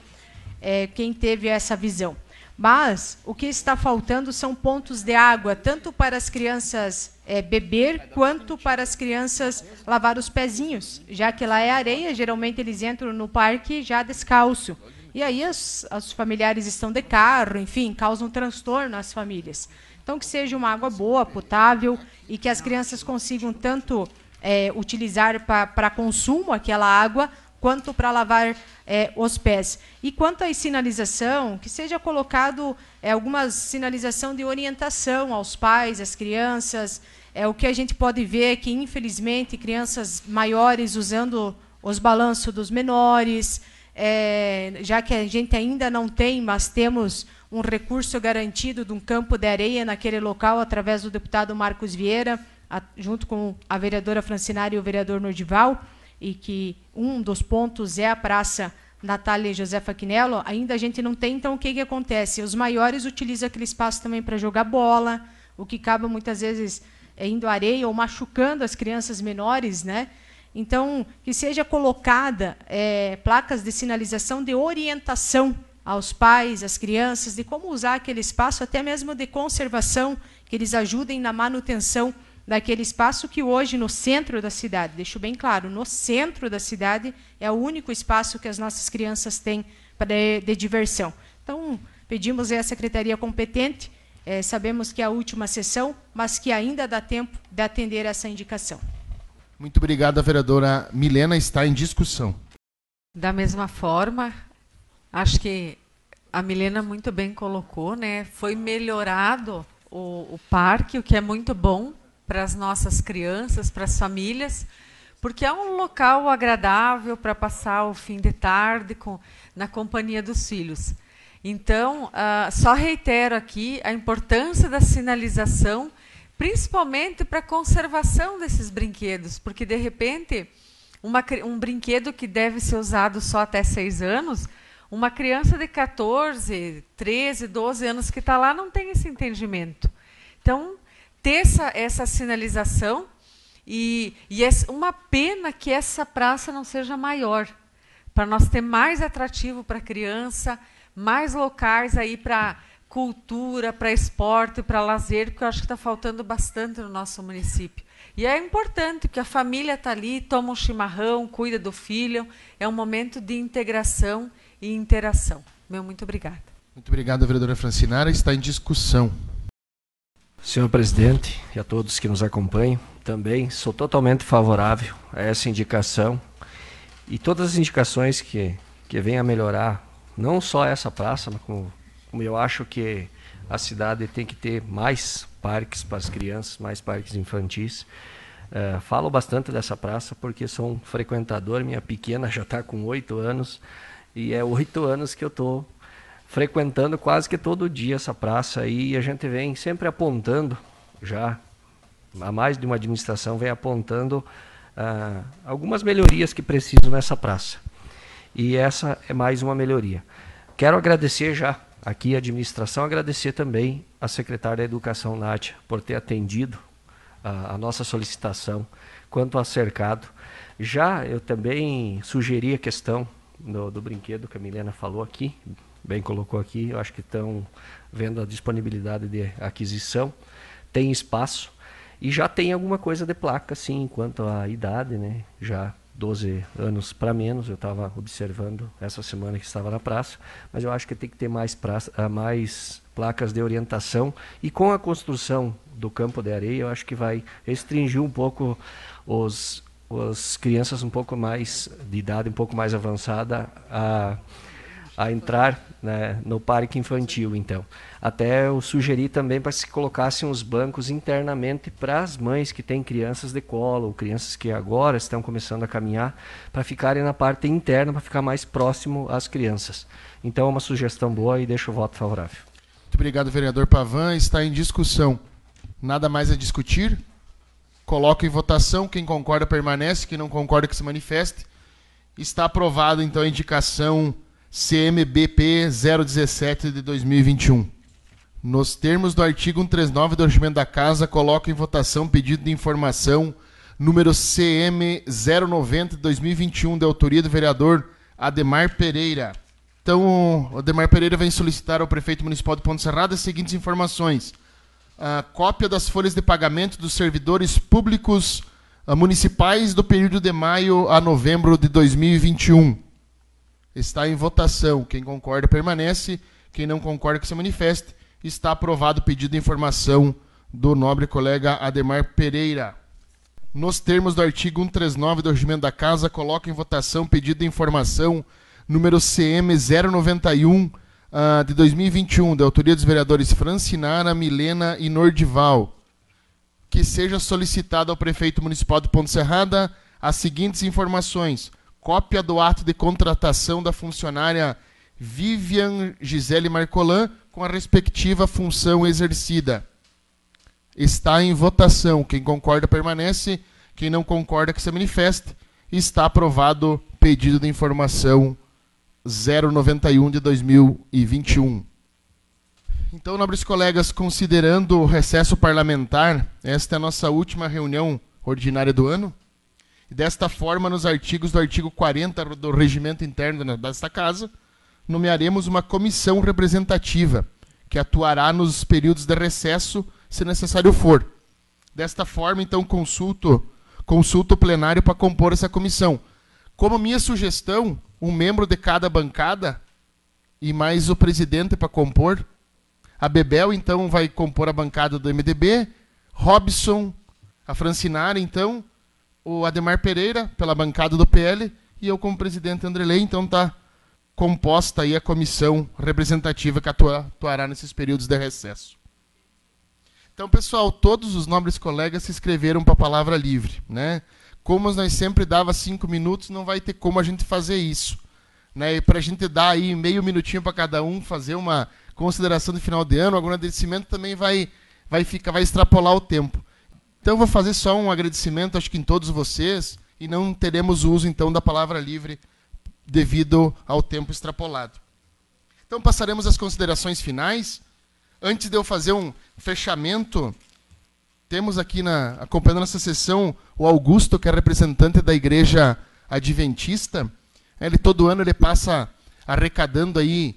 D: é, quem teve essa visão. Mas o que está faltando são pontos de água, tanto para as crianças é, beber, quanto para as crianças lavar os pezinhos, já que lá é areia, geralmente eles entram no parque já descalço. E aí as, os familiares estão de carro, enfim, causam transtorno às famílias. Então, que seja uma água boa, potável, e que as crianças consigam tanto é, utilizar para consumo aquela água, quanto para lavar é, os pés. E quanto à sinalização, que seja colocado é, alguma sinalização de orientação aos pais, às crianças. É, o que a gente pode ver é que, infelizmente, crianças maiores usando os balanços dos menores, é, já que a gente ainda não tem, mas temos um recurso garantido de um campo de areia naquele local, através do deputado Marcos Vieira, a, junto com a vereadora Francinari e o vereador Nordival, e que um dos pontos é a Praça Natália e Josefa Quinello, ainda a gente não tem, então o que, que acontece? Os maiores utilizam aquele espaço também para jogar bola, o que acaba muitas vezes é, indo à areia ou machucando as crianças menores, né? Então, que seja colocada é, placas de sinalização de orientação aos pais, às crianças, de como usar aquele espaço, até mesmo de conservação, que eles ajudem na manutenção daquele espaço que hoje no centro da cidade, deixo bem claro, no centro da cidade é o único espaço que as nossas crianças têm para de, de diversão. Então, pedimos à secretaria competente, é, sabemos que é a última sessão, mas que ainda dá tempo de atender essa indicação.
B: Muito obrigado, a vereadora Milena está em discussão.
G: Da mesma forma, acho que a Milena muito bem colocou, né? Foi melhorado o, o parque, o que é muito bom para as nossas crianças, para as famílias, porque é um local agradável para passar o fim de tarde com, na companhia dos filhos. Então, uh, só reitero aqui a importância da sinalização, principalmente para a conservação desses brinquedos, porque, de repente, uma, um brinquedo que deve ser usado só até seis anos, uma criança de 14, 13, 12 anos que está lá não tem esse entendimento. Então, ter essa, essa sinalização e, e é uma pena que essa praça não seja maior, para nós ter mais atrativo para criança, mais locais aí para cultura, para esporte, para lazer, que eu acho que está faltando bastante no nosso município. E é importante, porque a família está ali, toma um chimarrão, cuida do filho, é um momento de integração e interação. Meu muito obrigada.
B: Muito obrigado, vereadora Francinara. Está em discussão.
F: Senhor presidente e a todos que nos acompanham, também sou totalmente favorável a essa indicação e todas as indicações que, que venham a melhorar, não só essa praça, mas como, como eu acho que a cidade tem que ter mais parques para as crianças, mais parques infantis. Uh, falo bastante dessa praça porque sou um frequentador, minha pequena já está com oito anos e é oito anos que eu estou frequentando quase que todo dia essa praça aí e a gente vem sempre apontando já há mais de uma administração vem apontando ah, algumas melhorias que precisam nessa praça. E essa é mais uma melhoria. Quero agradecer já aqui a administração agradecer também a secretária da educação Nátia por ter atendido a, a nossa solicitação quanto ao cercado. Já eu também sugeri a questão do, do brinquedo que a Milena falou aqui bem colocou aqui, eu acho que estão vendo a disponibilidade de aquisição, tem espaço e já tem alguma coisa de placa, sim, quanto à idade, né? Já 12 anos para menos, eu estava observando essa semana que estava na praça, mas eu acho que tem que ter mais, praça, ah, mais placas de orientação e com a construção do campo de areia, eu acho que vai restringir um pouco os as crianças um pouco mais de idade um pouco mais avançada a, a entrar né, no parque infantil então até eu sugeri também para se colocassem os bancos internamente para as mães que têm crianças de colo ou crianças que agora estão começando a caminhar para ficarem na parte interna para ficar mais próximo às crianças então é uma sugestão boa e deixo o voto favorável
B: muito obrigado vereador Pavan está em discussão nada mais a discutir Coloco em votação. Quem concorda permanece. Quem não concorda que se manifeste. Está aprovada então a indicação CMBP 017 de 2021. Nos termos do artigo 139 do Regimento da Casa, coloco em votação pedido de informação número CM 090 de 2021, de autoria do vereador Ademar Pereira. Então, o Ademar Pereira vem solicitar ao prefeito municipal de Ponte Serrada as seguintes informações a cópia das folhas de pagamento dos servidores públicos uh, municipais do período de maio a novembro de 2021. Está em votação. Quem concorda permanece. Quem não concorda que se manifeste. Está aprovado o pedido de informação do nobre colega Ademar Pereira. Nos termos do artigo 139 do Regimento da Casa, coloca em votação pedido de informação número CM 091 uh, de 2021, da autoria dos vereadores Francinara, Milena e Nordival, que seja solicitada ao prefeito municipal de Ponte Serrada as seguintes informações: cópia do ato de contratação da funcionária Vivian Gisele Marcolan com a respectiva função exercida. Está em votação. Quem concorda permanece. Quem não concorda que se manifeste. Está aprovado pedido de informação 091 de 2021. Então, nobres colegas, considerando o recesso parlamentar, esta é a nossa última reunião ordinária do ano. Desta forma, nos artigos do artigo 40 do regimento interno desta casa, nomearemos uma comissão representativa que atuará nos períodos de recesso, se necessário for. Desta forma, então, consulto, consulto o plenário para compor essa comissão. Como minha sugestão, um membro de cada bancada e mais o presidente para compor. A Bebel, então, vai compor a bancada do MDB. Robson, a Francinara, então. O Ademar Pereira, pela bancada do PL. E eu, como presidente Andrelei, então está composta aí a comissão representativa que atuará nesses períodos de recesso. Então, pessoal, todos os nobres colegas se inscreveram para a palavra livre, né? como nós sempre dava cinco minutos, não vai ter como a gente fazer isso. Né? E para a gente dar aí meio minutinho para cada um, fazer uma consideração de final de ano, algum agradecimento também vai, vai, ficar, vai extrapolar o tempo. Então eu vou fazer só um agradecimento, acho que em todos vocês, e não teremos uso então da palavra livre devido ao tempo extrapolado. Então passaremos às considerações finais. Antes de eu fazer um fechamento temos aqui na, acompanhando nossa sessão o Augusto, que é representante da igreja adventista. Ele todo ano ele passa arrecadando aí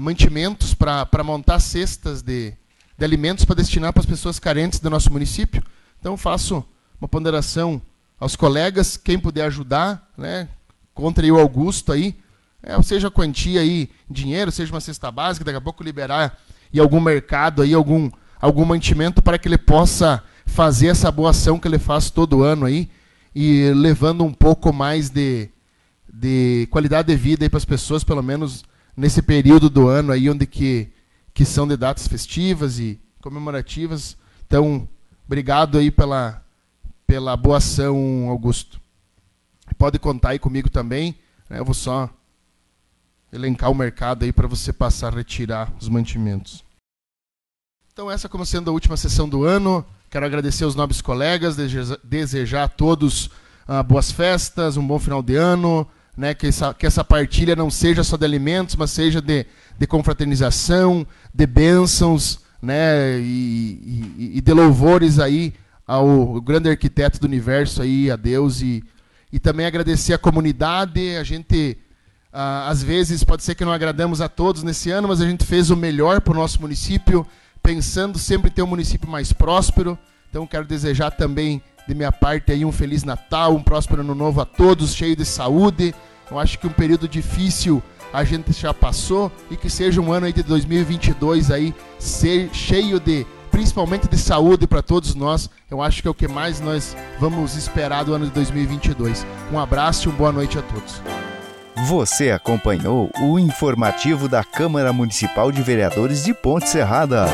B: mantimentos para montar cestas de, de alimentos para destinar para as pessoas carentes do nosso município. Então faço uma ponderação aos colegas, quem puder ajudar, né, contra o Augusto aí, é, seja quantia aí, dinheiro, seja uma cesta básica, daqui a pouco liberar em algum mercado aí algum algum mantimento para que ele possa fazer essa boa ação que ele faz todo ano aí e levando um pouco mais de, de qualidade de vida para as pessoas, pelo menos nesse período do ano aí onde que, que são de datas festivas e comemorativas. Então, obrigado aí pela, pela boa ação, Augusto. Pode contar aí comigo também. Né? Eu vou só elencar o mercado aí para você passar a retirar os mantimentos. Então, essa como sendo a última sessão do ano. Quero agradecer aos nobres colegas, desejar a todos uh, boas festas, um bom final de ano, né, que, essa, que essa partilha não seja só de alimentos, mas seja de, de confraternização, de bênçãos né, e, e, e de louvores aí ao grande arquiteto do universo, aí, a Deus, e, e também agradecer a comunidade. A gente, uh, às vezes, pode ser que não agradamos a todos nesse ano, mas a gente fez o melhor para o nosso município pensando sempre ter um município mais próspero. Então quero desejar também de minha parte aí um feliz Natal, um próspero ano novo a todos, cheio de saúde. Eu acho que um período difícil a gente já passou e que seja um ano aí de 2022 aí cheio de, principalmente de saúde para todos nós. Eu acho que é o que mais nós vamos esperar do ano de 2022. Um abraço e uma boa noite a todos.
A: Você acompanhou o informativo da Câmara Municipal de Vereadores de Ponte Serrada.